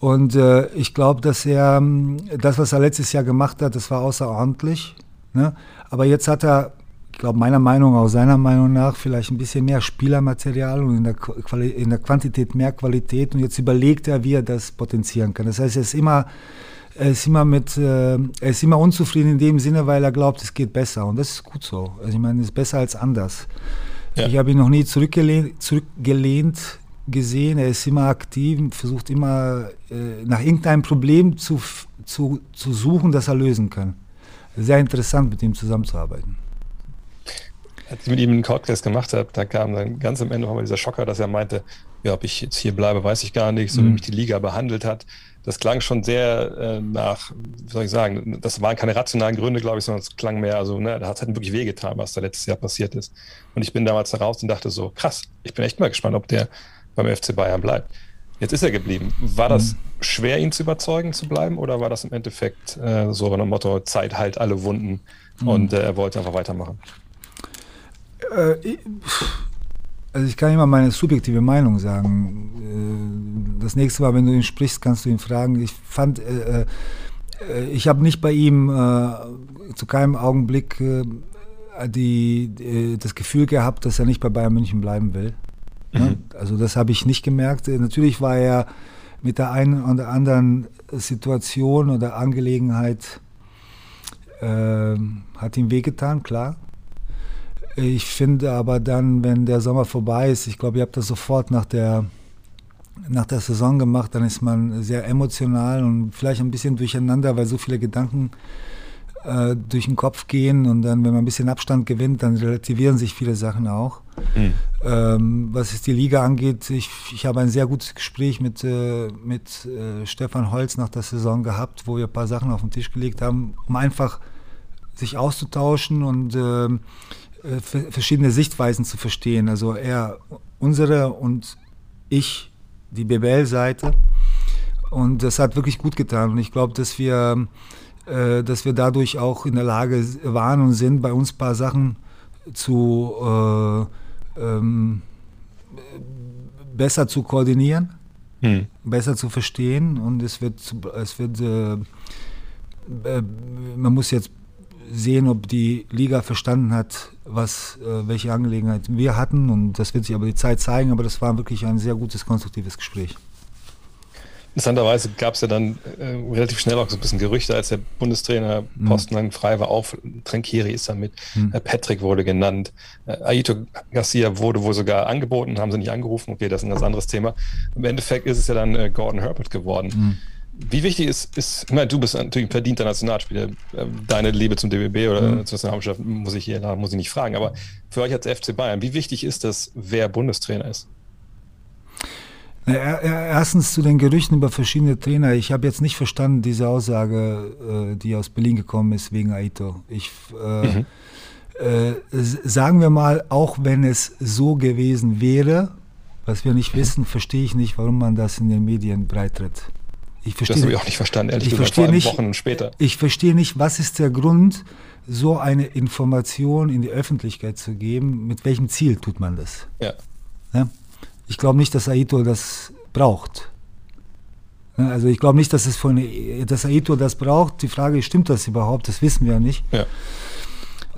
Und äh, ich glaube, dass er ähm, das, was er letztes Jahr gemacht hat, das war außerordentlich. Ne? Aber jetzt hat er, ich glaube, meiner Meinung, auch seiner Meinung nach, vielleicht ein bisschen mehr Spielermaterial und in der, Qu- Quali in der Quantität mehr Qualität. Und jetzt überlegt er, wie er das potenzieren kann. Das heißt, er ist immer, er ist immer mit, äh, er ist immer unzufrieden in dem Sinne, weil er glaubt, es geht besser. Und das ist gut so. Also ich meine, es ist besser als anders. Ja. Ich habe ihn noch nie zurückgelehnt, zurückgelehnt gesehen. Er ist immer aktiv, versucht immer äh, nach irgendeinem Problem zu, zu, zu suchen, das er lösen kann. Sehr interessant, mit ihm zusammenzuarbeiten. Als ich mit ihm einen Podcast gemacht habe, da kam dann ganz am Ende nochmal dieser Schocker, dass er meinte, ja, ob ich jetzt hier bleibe, weiß ich gar nicht, so wie Mhm. mich die Liga behandelt hat. Das klang schon sehr äh, nach, wie soll ich sagen, das waren keine rationalen Gründe, glaube ich, sondern es klang mehr, also, ne, da hat es halt wirklich wehgetan, was da letztes Jahr passiert ist. Und ich bin damals da raus und dachte so, krass, ich bin echt mal gespannt, ob der beim FC Bayern bleibt. Jetzt ist er geblieben. War das Mhm. schwer, ihn zu überzeugen zu bleiben oder war das im Endeffekt äh, so dem Motto, Zeit heilt alle Wunden Mhm. und äh, er wollte einfach weitermachen? Äh, also ich kann immer meine subjektive Meinung sagen. Äh, Das nächste Mal, wenn du ihn sprichst, kannst du ihn fragen. Ich fand, äh, äh, ich habe nicht bei ihm zu keinem Augenblick die, das Gefühl gehabt, dass er nicht bei Bayern München bleiben will. Ne? Also das habe ich nicht gemerkt. Natürlich war er mit der einen oder anderen Situation oder Angelegenheit hat ihm wehgetan, klar. Ich finde aber dann, wenn der Sommer vorbei ist, ich glaube, ihr habt das sofort nach der, nach der Saison gemacht, dann ist man sehr emotional und vielleicht ein bisschen durcheinander, weil so viele Gedanken äh, durch den Kopf gehen und dann, wenn man ein bisschen Abstand gewinnt, dann relativieren sich viele Sachen auch. Ähm, was es die Liga angeht, ich, ich habe ein sehr gutes Gespräch mit, äh, mit äh, Stefan Holz nach der Saison gehabt, wo wir ein paar Sachen auf den Tisch gelegt haben, um einfach sich auszutauschen und ähm, äh, ver- verschiedene Sichtweisen zu verstehen. Also er, unsere und ich, die BBL-Seite. Und das hat wirklich gut getan. Und ich glaube, dass wir, äh, dass wir dadurch auch in der Lage waren und sind, bei uns ein paar Sachen zu äh, ähm, besser zu koordinieren, Hm. besser zu verstehen. Und es wird, es wird äh, äh, man muss jetzt sehen, ob die Liga verstanden hat, was, äh, welche Angelegenheiten wir hatten. Und das wird sich aber die Zeit zeigen. Aber das war wirklich ein sehr gutes, konstruktives Gespräch. Interessanterweise gab es ja dann äh, relativ schnell auch so ein bisschen Gerüchte, als der Bundestrainer Mhm. Posten lang frei war, auch Trinkieri ist damit, Mhm. Patrick wurde genannt, äh, Aito Garcia wurde wohl sogar angeboten, haben sie nicht angerufen, okay, das ist ein ganz anderes Thema. Im Endeffekt ist es ja dann äh, Gordon Herbert geworden. Mhm. Wie wichtig ist, ist, ich meine, du bist natürlich ein verdienter Nationalspieler, äh, deine Liebe zum DBB oder Mhm. zur Nationalmannschaft muss ich hier muss ich nicht fragen, aber für euch als FC Bayern, wie wichtig ist das, wer Bundestrainer ist? Er- er- Erstens zu den Gerüchten über verschiedene Trainer. Ich habe jetzt nicht verstanden, diese Aussage, äh, die aus Berlin gekommen ist wegen Aito. Ich, äh, Mhm. äh, sagen wir mal, auch wenn es so gewesen wäre, was wir nicht wissen, verstehe ich nicht, warum man das in den Medien breitritt. Ich Das verstehe habe ich auch nicht verstanden, ehrlich Ich gesagt, verstehe nicht- Wochen später. Ich verstehe nicht, was ist der Grund, so eine Information in die Öffentlichkeit zu geben? Mit welchem Ziel tut man das? Ja. Ja? Ich glaube nicht, dass Aito das braucht. Ja, Also ich glaube nicht, dass, es von, dass Aito das braucht. Die Frage ist, stimmt das überhaupt? Das wissen wir ja nicht.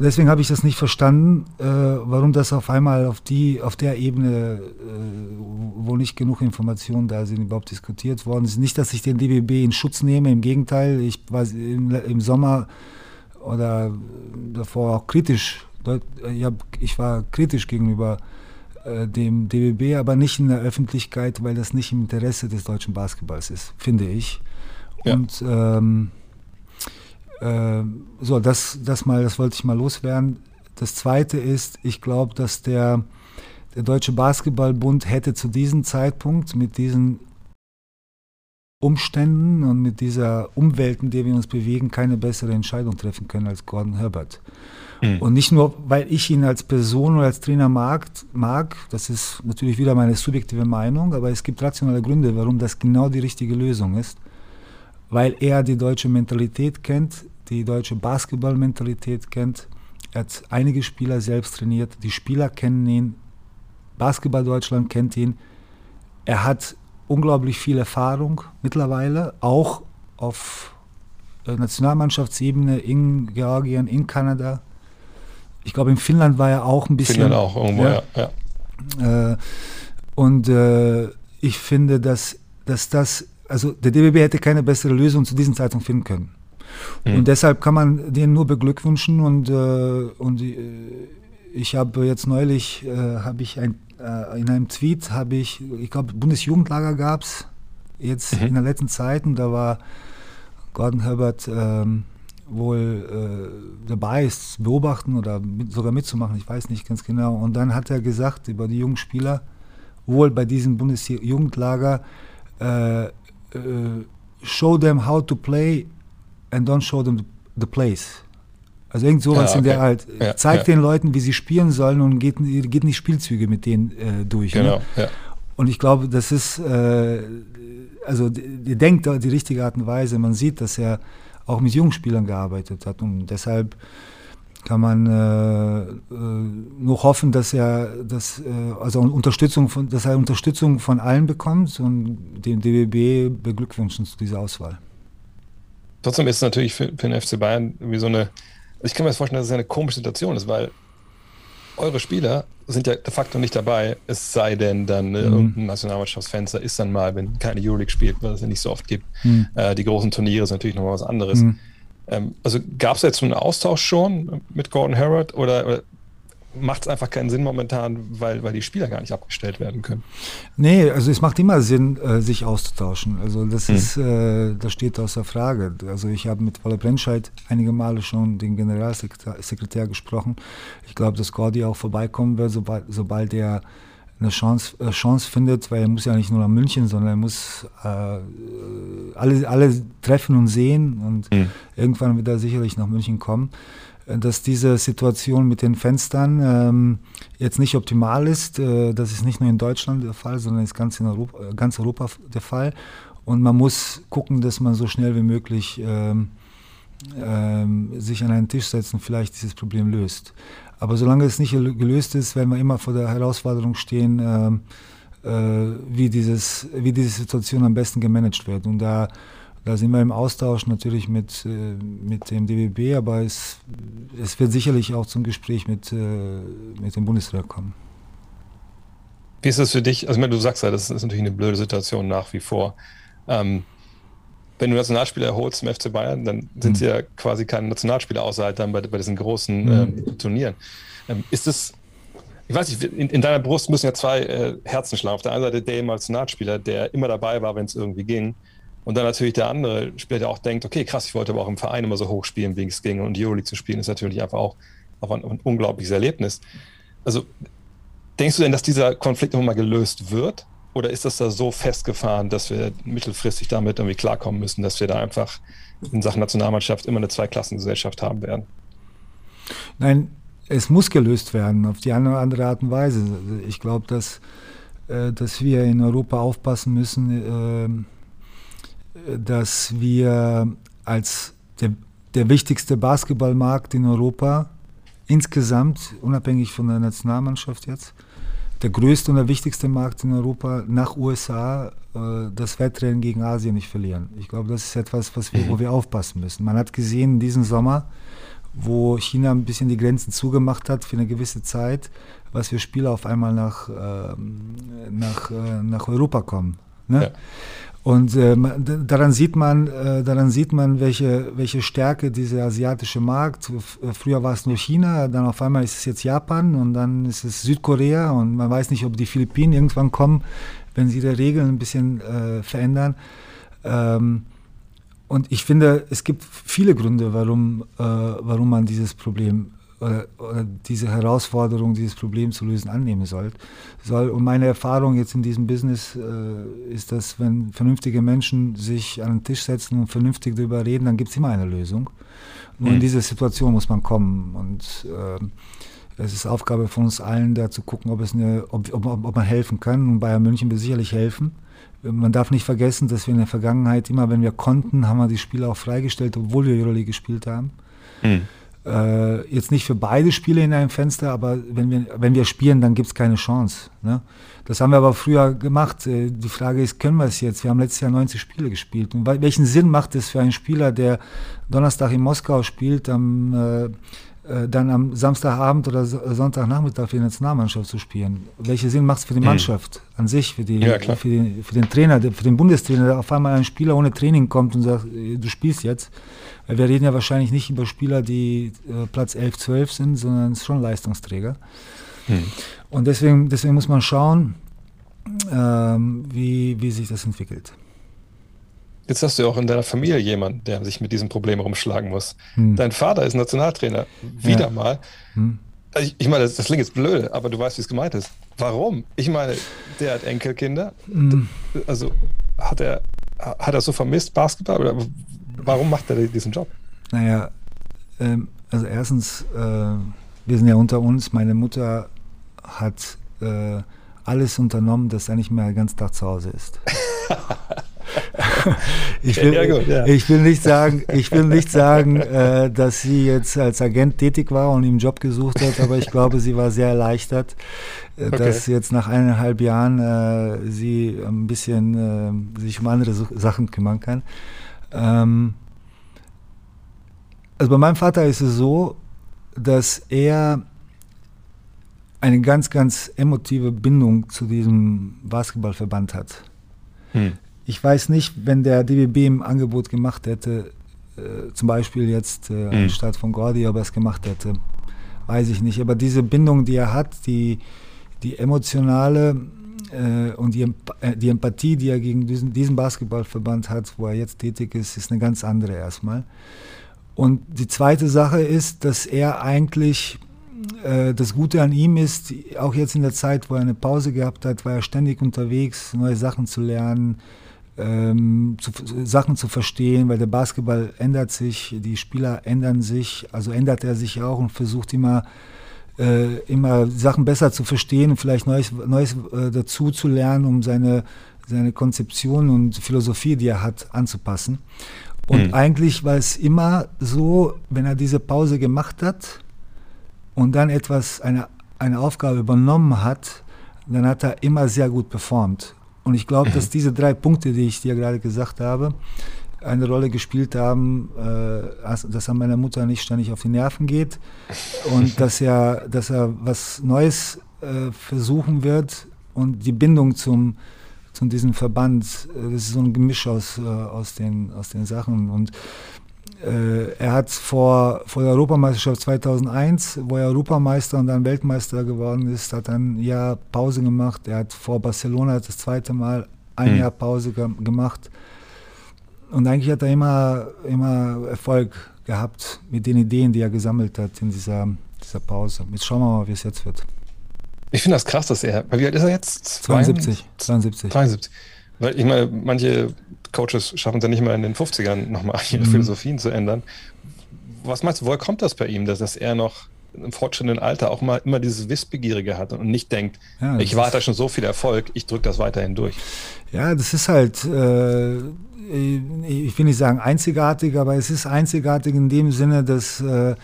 Deswegen habe ich das nicht verstanden, äh, warum das auf einmal auf, die, auf der Ebene, äh, wo nicht genug Informationen da sind, überhaupt diskutiert worden ist. Nicht, dass ich den DBB in Schutz nehme, im Gegenteil. Ich war im, im Sommer oder davor auch kritisch. Ich, hab, ich war kritisch gegenüber äh, dem DBB, aber nicht in der Öffentlichkeit, weil das nicht im Interesse des deutschen Basketballs ist, finde ich. Ja. Und ähm, so, das, das mal, das wollte ich mal loswerden. Das zweite ist, ich glaube, dass der, der Deutsche Basketballbund hätte zu diesem Zeitpunkt mit diesen Umständen und mit dieser Umwelt, in der wir uns bewegen, keine bessere Entscheidung treffen können als Gordon Herbert. Mhm. Und nicht nur, weil ich ihn als Person oder als Trainer mag, mag, das ist natürlich wieder meine subjektive Meinung, aber es gibt rationale Gründe, warum das genau die richtige Lösung ist. Weil er die deutsche Mentalität kennt, die deutsche Basketballmentalität kennt. Er hat einige Spieler selbst trainiert, die Spieler kennen ihn, Basketball Deutschland kennt ihn. Er hat unglaublich viel Erfahrung mittlerweile, auch auf äh, Nationalmannschaftsebene in Georgien, in Kanada. Ich glaube, in Finnland war er auch ein bisschen. Finnland auch irgendwo, Ja. ja. ja. Äh, und äh, ich finde, dass, dass das, also der DBB hätte keine bessere Lösung zu diesem Zeitpunkt finden können. Mhm. Und deshalb kann man den nur beglückwünschen und, äh, und äh, ich habe jetzt neulich, äh, habe ich ein, äh, in einem Tweet, habe ich, ich glaube, Bundesjugendlager gab es jetzt Mhm. in der letzten Zeit und da war Gordon Herbert ähm, wohl äh, dabei ist, zu beobachten oder mit, sogar mitzumachen, ich weiß nicht ganz genau. Und dann hat er gesagt über die jungen Spieler, wohl bei diesem Bundesjugendlager, äh, äh, show them how to play and don't show them the, plays. Also irgend sowas Ja, in der okay. Art. Ja, Zeigt ja. den Leuten, wie sie spielen sollen und geht, geht nicht Spielzüge mit denen äh, durch. Ne? Genau, ja. Und ich glaube, das ist, äh, also ihr denkt da die richtige Art und Weise. Man sieht, dass er auch mit jungen Spielern gearbeitet hat und deshalb kann man äh, äh, nur hoffen, dass er, dass, äh, also Unterstützung von, dass er Unterstützung von allen bekommt und den DBB beglückwünschen zu dieser Auswahl. Trotzdem ist es natürlich für, für den FC Bayern wie so eine, ich kann mir das vorstellen, dass es eine komische Situation ist, weil eure Spieler sind ja de facto nicht dabei, es sei denn dann äh, Mhm. irgendein Nationalmannschaftsfenster ist dann mal, wenn keine Euroleague spielt, was es ja nicht so oft gibt. Mhm. Äh, die großen Turniere sind natürlich nochmal was anderes. Mhm. Ähm, also gab es jetzt so einen Austausch schon mit Gordon Hayward oder, oder macht es einfach keinen Sinn momentan, weil, weil die Spieler gar nicht abgestellt werden können? Nee, also es macht immer Sinn, äh, sich auszutauschen. Also das Hm. ist, äh, das steht außer Frage. Also ich habe mit Wolle Brennscheid einige Male schon den Generalsekretär Sekretär gesprochen. Ich glaube, dass Gordy auch vorbeikommen wird, sobald, sobald er eine Chance, äh, Chance findet, weil er muss ja nicht nur nach München, sondern er muss äh, alle, alle treffen und sehen und Hm. irgendwann wird er sicherlich nach München kommen. Dass diese Situation mit den Fenstern ähm, jetzt nicht optimal ist, äh, das ist nicht nur in Deutschland der Fall, sondern ist ganz in Europa, ganz Europa der Fall. Und man muss gucken, dass man so schnell wie möglich ähm, ähm, sich an einen Tisch setzt und vielleicht dieses Problem löst. Aber solange es nicht gel- gelöst ist, werden wir immer vor der Herausforderung stehen, ähm, äh, wie, dieses, wie diese Situation am besten gemanagt wird. Und da, Da sind wir im Austausch natürlich mit, äh, mit dem DBB, aber es, es wird sicherlich auch zum Gespräch mit, äh, mit dem Bundesrat kommen. Wie ist das für dich? Also, ich meine, du sagst ja, das ist natürlich eine blöde Situation nach wie vor. Ähm, wenn du Nationalspieler holst im FC Bayern, dann sind sie ja quasi keine Nationalspieler, außer halt dann bei, bei diesen großen Mhm. ähm, Turnieren. Ähm, ist das, ich weiß nicht, in, in deiner Brust müssen ja zwei äh, Herzen schlagen. Auf der einen Seite der Nationalspieler, der immer dabei war, wenn es irgendwie ging. Und dann natürlich der andere der auch denkt, okay, krass, ich wollte aber auch im Verein immer so hoch spielen, wie es ging. Und Euroleague zu spielen ist natürlich einfach auch, auch ein, ein unglaubliches Erlebnis. Also denkst du denn, dass dieser Konflikt nochmal gelöst wird? Oder ist das da so festgefahren, dass wir mittelfristig damit irgendwie klarkommen müssen, dass wir da einfach in Sachen Nationalmannschaft immer eine Zweiklassengesellschaft haben werden? Nein, es muss gelöst werden, auf die eine oder andere Art und Weise. Ich glaube, dass, äh, dass wir in Europa aufpassen müssen, äh, dass wir als der, der wichtigste Basketballmarkt in Europa insgesamt, unabhängig von der Nationalmannschaft jetzt, der größte und der wichtigste Markt in Europa nach USA äh, das Wettrennen gegen Asien nicht verlieren. Ich glaube, das ist etwas, was wir, wo wir aufpassen müssen. Man hat gesehen in diesem Sommer, wo China ein bisschen die Grenzen zugemacht hat für eine gewisse Zeit, was für Spieler auf einmal nach, ähm, nach, äh, nach Europa kommen. Ne? Ja. Und äh, daran sieht man, äh, daran sieht man, welche, welche Stärke dieser asiatische Markt. Äh, früher war es nur China, dann auf einmal ist es jetzt Japan und dann ist es Südkorea und man weiß nicht, ob die Philippinen irgendwann kommen, wenn sie die Regeln ein bisschen äh, verändern. Ähm, und ich finde, es gibt viele Gründe, warum, äh, warum man dieses Problem oder, oder diese Herausforderung, dieses Problem zu lösen, annehmen soll. soll. Und meine Erfahrung jetzt in diesem Business äh, ist, dass wenn vernünftige Menschen sich an den Tisch setzen und vernünftig darüber reden, dann gibt es immer eine Lösung. Nur in Mhm. diese Situation muss man kommen. Und ähm, es ist Aufgabe von uns allen, da zu gucken, ob, es eine, ob, ob, ob man helfen kann. Und Bayern München will sicherlich helfen. Man darf nicht vergessen, dass wir in der Vergangenheit immer, wenn wir konnten, haben wir die Spiele auch freigestellt, obwohl wir Euroleague gespielt haben. Äh, jetzt nicht für beide Spiele in einem Fenster, aber wenn wir, wenn wir spielen, dann gibt es keine Chance. Ne? Das haben wir aber früher gemacht. Äh, Die Frage ist, können wir es jetzt? Wir haben letztes Jahr 90 Spiele gespielt. Und wel- welchen Sinn macht es für einen Spieler, der Donnerstag in Moskau spielt, am, äh, dann am Samstagabend oder So- Sonntagnachmittag für die Nationalmannschaft zu spielen? Welchen Sinn macht es für die Mannschaft an sich, für, die, Ja, für, den, für den Trainer, für den Bundestrainer, der auf einmal ein Spieler ohne Training kommt und sagt, äh, du spielst jetzt? Weil wir reden ja wahrscheinlich nicht über Spieler, die äh, Platz 11, 12 sind, sondern es ist schon Leistungsträger. Hm. Und deswegen, deswegen muss man schauen, ähm, wie, wie sich das entwickelt. Jetzt hast du ja auch in deiner Familie jemanden, der sich mit diesem Problem rumschlagen muss. Hm. Dein Vater ist Nationaltrainer. Wieder Ja. mal. Hm. Ich, ich meine, das, das klingt jetzt blöd, aber du weißt, wie es gemeint ist. Warum? Ich meine, der hat Enkelkinder. Hm. Also hat er, hat er so vermisst Basketball oder warum macht er diesen Job? Naja, ähm, also erstens, äh, wir sind ja unter uns, meine Mutter hat äh, alles unternommen, dass er nicht mehr den ganzen Tag zu Hause ist. ich, will, Ja, gut, ja. ich will nicht sagen, ich will nicht sagen äh, dass sie jetzt als Agent tätig war und ihm einen Job gesucht hat, aber ich glaube, sie war sehr erleichtert, äh, Okay. dass jetzt nach eineinhalb Jahren äh, sie ein bisschen äh, sich um andere Sachen kümmern kann. Ähm, also bei meinem Vater ist es so, dass er eine ganz, ganz emotive Bindung zu diesem Basketballverband hat. Hm. Ich weiß nicht, wenn der DBB im Angebot gemacht hätte, äh, zum Beispiel jetzt äh, Mhm. anstatt von Gordy, ob er es gemacht hätte, weiß ich nicht. Aber diese Bindung, die er hat, die, die emotionale äh, und die, äh, die Empathie, die er gegen diesen, diesen Basketballverband hat, wo er jetzt tätig ist, ist eine ganz andere erstmal. Und die zweite Sache ist, dass er eigentlich äh, das Gute an ihm ist, auch jetzt in der Zeit, wo er eine Pause gehabt hat, war er ständig unterwegs, neue Sachen zu lernen, ähm, zu, Sachen zu verstehen, weil der Basketball ändert sich, die Spieler ändern sich, also ändert er sich auch und versucht immer, äh, immer Sachen besser zu verstehen und vielleicht Neues, Neues äh, dazu zu lernen, um seine, seine Konzeption und Philosophie, die er hat, anzupassen. Und Mhm. eigentlich war es immer so, wenn er diese Pause gemacht hat und dann etwas, eine, eine Aufgabe übernommen hat, dann hat er immer sehr gut performt. Und ich glaube, dass diese drei Punkte, die ich dir gerade gesagt habe, eine Rolle gespielt haben, äh, dass er meiner Mutter nicht ständig auf die Nerven geht und dass er, dass er was Neues äh, versuchen wird und die Bindung zum, zu diesem Verband, äh, das ist so ein Gemisch aus, äh, aus, den, aus den Sachen. Und äh, er hat vor, vor der Europameisterschaft 2001, wo er Europameister und dann Weltmeister geworden ist, hat ein Jahr Pause gemacht. Er hat vor Barcelona das zweite Mal ein mhm. Jahr Pause ge gemacht. Und eigentlich hat er immer, immer Erfolg gehabt mit den Ideen, die er gesammelt hat in dieser, dieser Pause. Jetzt schauen wir mal, wie es jetzt wird. Ich finde das krass, dass er, wie alt ist er jetzt? 72. 72. 72. Weil ich meine, manche Coaches schaffen es ja nicht mal in den 50ern nochmal ihre mhm. Philosophien zu ändern. Was meinst du, woher kommt das bei ihm, dass, dass er noch im fortschrittenden Alter auch mal immer dieses Wissbegierige hat und nicht denkt, ja, ich warte schon so viel Erfolg, ich drücke das weiterhin durch. Ja, das ist halt, äh, ich will nicht sagen einzigartig, aber es ist einzigartig in dem Sinne, dass, äh,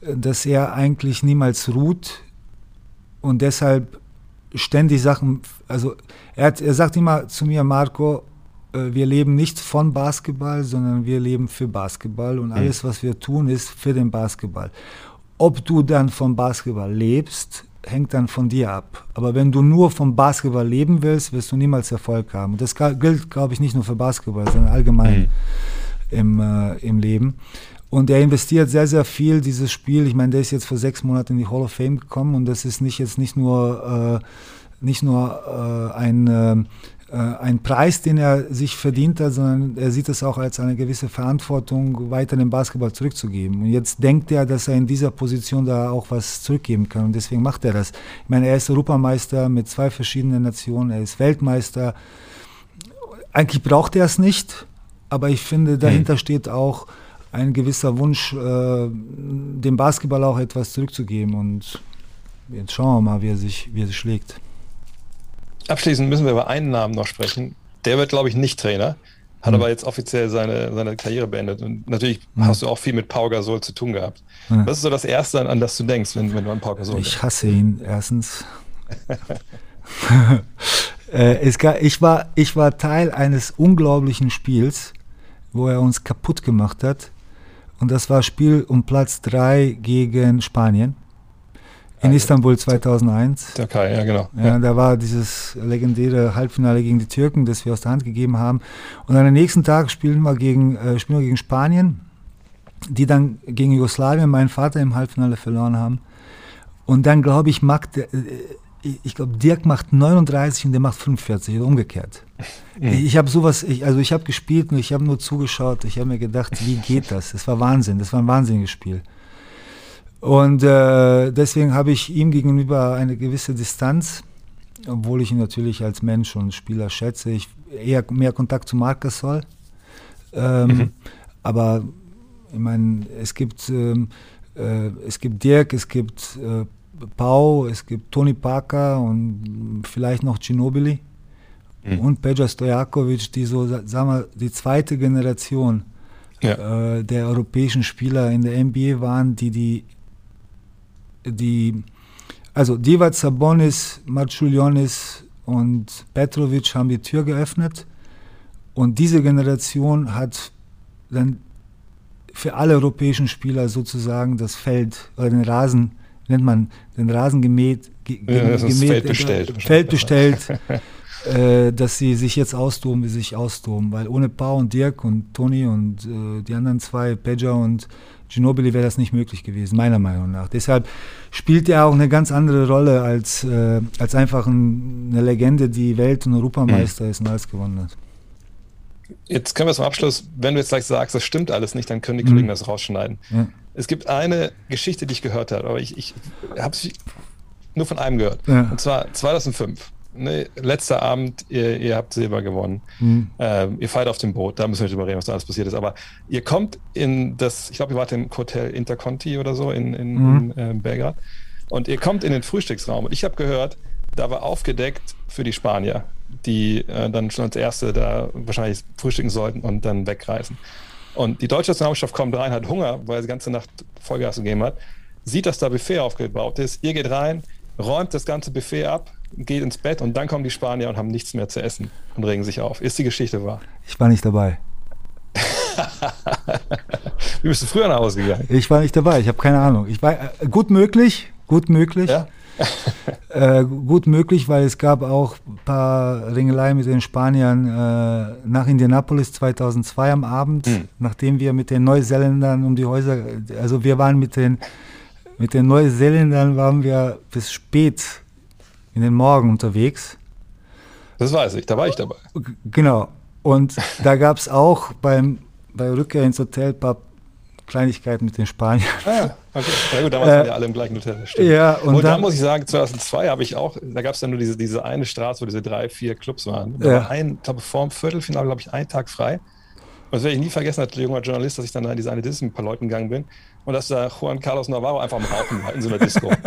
dass er eigentlich niemals ruht und deshalb ständig Sachen, also er, hat, er sagt immer zu mir, Marco, wir leben nicht von Basketball, sondern wir leben für Basketball und alles, was wir tun, ist für den Basketball. Ob du dann vom Basketball lebst, hängt dann von dir ab. Aber wenn du nur vom Basketball leben willst, wirst du niemals Erfolg haben. Und das gilt, glaube ich, nicht nur für Basketball, sondern allgemein mhm. im, äh, im Leben. Und er investiert sehr, sehr viel, dieses Spiel. Ich meine, der ist jetzt vor sechs Monaten in die Hall of Fame gekommen und das ist nicht jetzt nicht nur, äh, nicht nur äh, ein äh, äh, ein Preis, den er sich verdient hat, sondern er sieht es auch als eine gewisse Verantwortung, weiter den Basketball zurückzugeben. Und jetzt denkt er, dass er in dieser Position da auch was zurückgeben kann und deswegen macht er das. Ich meine, er ist Europameister mit zwei verschiedenen Nationen, er ist Weltmeister. Eigentlich braucht er es nicht, aber ich finde, dahinter mhm. steht auch ein gewisser Wunsch, äh, dem Basketball auch etwas zurückzugeben. Und jetzt schauen wir mal, wie er sich, wie er sich schlägt. Abschließend müssen wir über einen Namen noch sprechen. Der wird, glaube ich, nicht Trainer, hat mhm. aber jetzt offiziell seine, seine Karriere beendet. Und natürlich mhm. hast du auch viel mit Pau Gasol zu tun gehabt. Mhm. Was ist so das Erste, an, das du denkst, wenn, wenn du an Pau Gasol denkst? Ich hasse ihn, erstens. äh, es, ich, war, ich war Teil eines unglaublichen Spiels, wo er uns kaputt gemacht hat. Und das war Spiel um Platz 3 gegen Spanien. In Istanbul 2001. Türkei, ja genau. Ja, da war dieses legendäre Halbfinale gegen die Türken, das wir aus der Hand gegeben haben. Und am nächsten Tag spielen wir gegen, äh, spielen wir gegen Spanien, die dann gegen Jugoslawien meinen Vater im Halbfinale verloren haben. Und dann glaube ich, macht, äh, ich glaube, Dirk macht 39 und der macht 45 oder umgekehrt. Mhm. Ich habe sowas, ich, also ich habe gespielt und ich habe nur zugeschaut. Ich habe mir gedacht, wie geht das? Das war Wahnsinn, das war ein wahnsinniges Spiel. Und äh, deswegen habe ich ihm gegenüber eine gewisse Distanz, obwohl ich ihn natürlich als Mensch und Spieler schätze. Ich eher mehr Kontakt zu Marcus soll. Ähm, mhm. Aber ich meine, es gibt, ähm, äh, es gibt Dirk, es gibt äh, Pau, es gibt Tony Parker und vielleicht noch Ginobili mhm. und Peja Stojakovic, die so, sagen wir, die zweite Generation ja. äh, der europäischen Spieler in der NBA waren, die die die, also Divac Sabonis, Marciulionis und Petrovic haben die Tür geöffnet und diese Generation hat dann für alle europäischen Spieler sozusagen das Feld oder den Rasen, nennt man den Rasen gemäht, ge, ja, gemäht Feld bestellt. Feld bestellt äh, dass sie sich jetzt austoben, wie sie sich austoben. Weil ohne Pau und Dirk und Toni und äh, die anderen zwei, Pedja und Ginobili, wäre das nicht möglich gewesen, meiner Meinung nach. Deshalb spielt er auch eine ganz andere Rolle als, äh, als einfach ein, eine Legende, die Welt- und Europameister mhm. ist und alles gewonnen hat. Jetzt können wir zum Abschluss, wenn du jetzt gleich sagst, das stimmt alles nicht, dann können die Kollegen mhm. das rausschneiden. Ja. Es gibt eine Geschichte, die ich gehört habe, aber ich, ich habe sie nur von einem gehört. Ja. Und zwar 2005 ne, letzter Abend, ihr, ihr, habt Silber gewonnen. Mhm. Ähm, ihr feiert auf dem Boot, da müssen wir nicht drüber reden, was da alles passiert ist. Aber ihr kommt in das, ich glaube, ihr wart im Hotel Interconti oder so in, in, mhm. in äh, Belgrad. Und ihr kommt in den Frühstücksraum. Und ich habe gehört, da war aufgedeckt für die Spanier, die äh, dann schon als Erste da wahrscheinlich frühstücken sollten und dann wegreisen. Und die deutsche Nationalmannschaft kommt rein, hat Hunger, weil sie die ganze Nacht Vollgas gegeben hat, sieht, dass da Buffet aufgebaut ist. Ihr geht rein, räumt das ganze Buffet ab, geht ins Bett und dann kommen die Spanier und haben nichts mehr zu essen und regen sich auf. Ist die Geschichte wahr? Ich war nicht dabei. Wie bist du früher nach Hause gegangen? Ich war nicht dabei, ich habe keine Ahnung. Ich war äh, gut möglich, gut möglich. Ja? Äh, gut möglich, weil es gab auch ein paar Ringeleien mit den Spaniern äh, nach Indianapolis 2002 am Abend, Hm. nachdem wir mit den Neuseeländern um die Häuser, also wir waren mit den, mit den Neuseeländern waren wir bis spät in den Morgen unterwegs. Das weiß ich, da war ich dabei. Genau. Und da gab es auch beim, bei Rückkehr ins Hotel ein paar Kleinigkeiten mit den Spaniern. Ah, ja, okay. Ja gut, damals Äh, waren wir alle im gleichen Hotel. stimmt. ja, und und, da muss ich sagen, 2002 habe ich auch, da gab es dann nur diese, diese eine Straße, wo diese drei, vier Clubs waren. Da Ja. war ein, ich glaube, vor dem Viertelfinale, glaube ich, ein Tag frei. Und das werde ich nie vergessen als junger Journalist, dass ich dann da in diese eine Disco mit ein paar Leuten gegangen bin und dass da Juan Carlos Navarro einfach am Rauchen war in so einer Disco.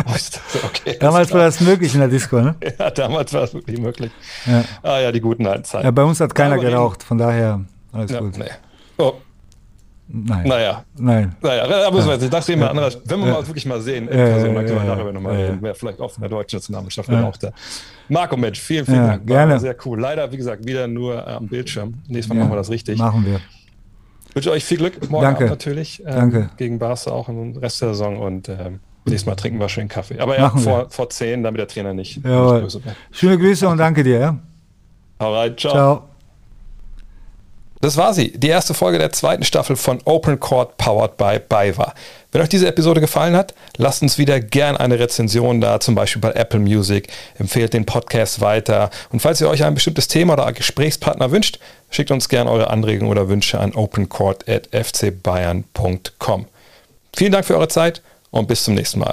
Okay, Damals war das möglich in der Disco, ne? ja, damals war das wirklich möglich. Ja. Ah ja, die guten alten Zeiten. Ja, bei uns hat keiner geraucht, von daher alles Ja, gut. nee. Oh, Nein. naja, Nein. Naja, da müssen wir jetzt. Das reden wir anderer. Wenn wir Ja. mal wirklich mal sehen, in Ja, Person, ja, dann können wir ja, nachher nochmal ja, ja. reden. Wer vielleicht auch von der deutschen Nationalmannschaft Ja. geraucht hat. Marco, Mensch, vielen, vielen Ja, Dank. Gerne. sehr cool. Leider, wie gesagt, wieder nur am Bildschirm. Nächstes Mal Ja, machen wir das richtig. Machen wir. Wünsche euch viel Glück morgen Danke. Abend natürlich. ähm, Danke. Gegen Barca auch im Rest der Saison und ähm, nächstes Mal trinken wir schön Kaffee. Aber ja, vor, vor 10, damit der Trainer nicht, Jawohl. Schöne Grüße und danke dir. Ja? Rein, ciao. Ciao. Das war sie, die erste Folge der zweiten Staffel von Open Court Powered by BayWa. Wenn euch diese Episode gefallen hat, lasst uns wieder gern eine Rezension da, zum Beispiel bei Apple Music. Empfehlt den Podcast weiter. Und falls ihr euch ein bestimmtes Thema oder Gesprächspartner wünscht, schickt uns gern eure Anregungen oder Wünsche an opencourt.fcbayern.com. Vielen Dank für eure Zeit und bis zum nächsten Mal.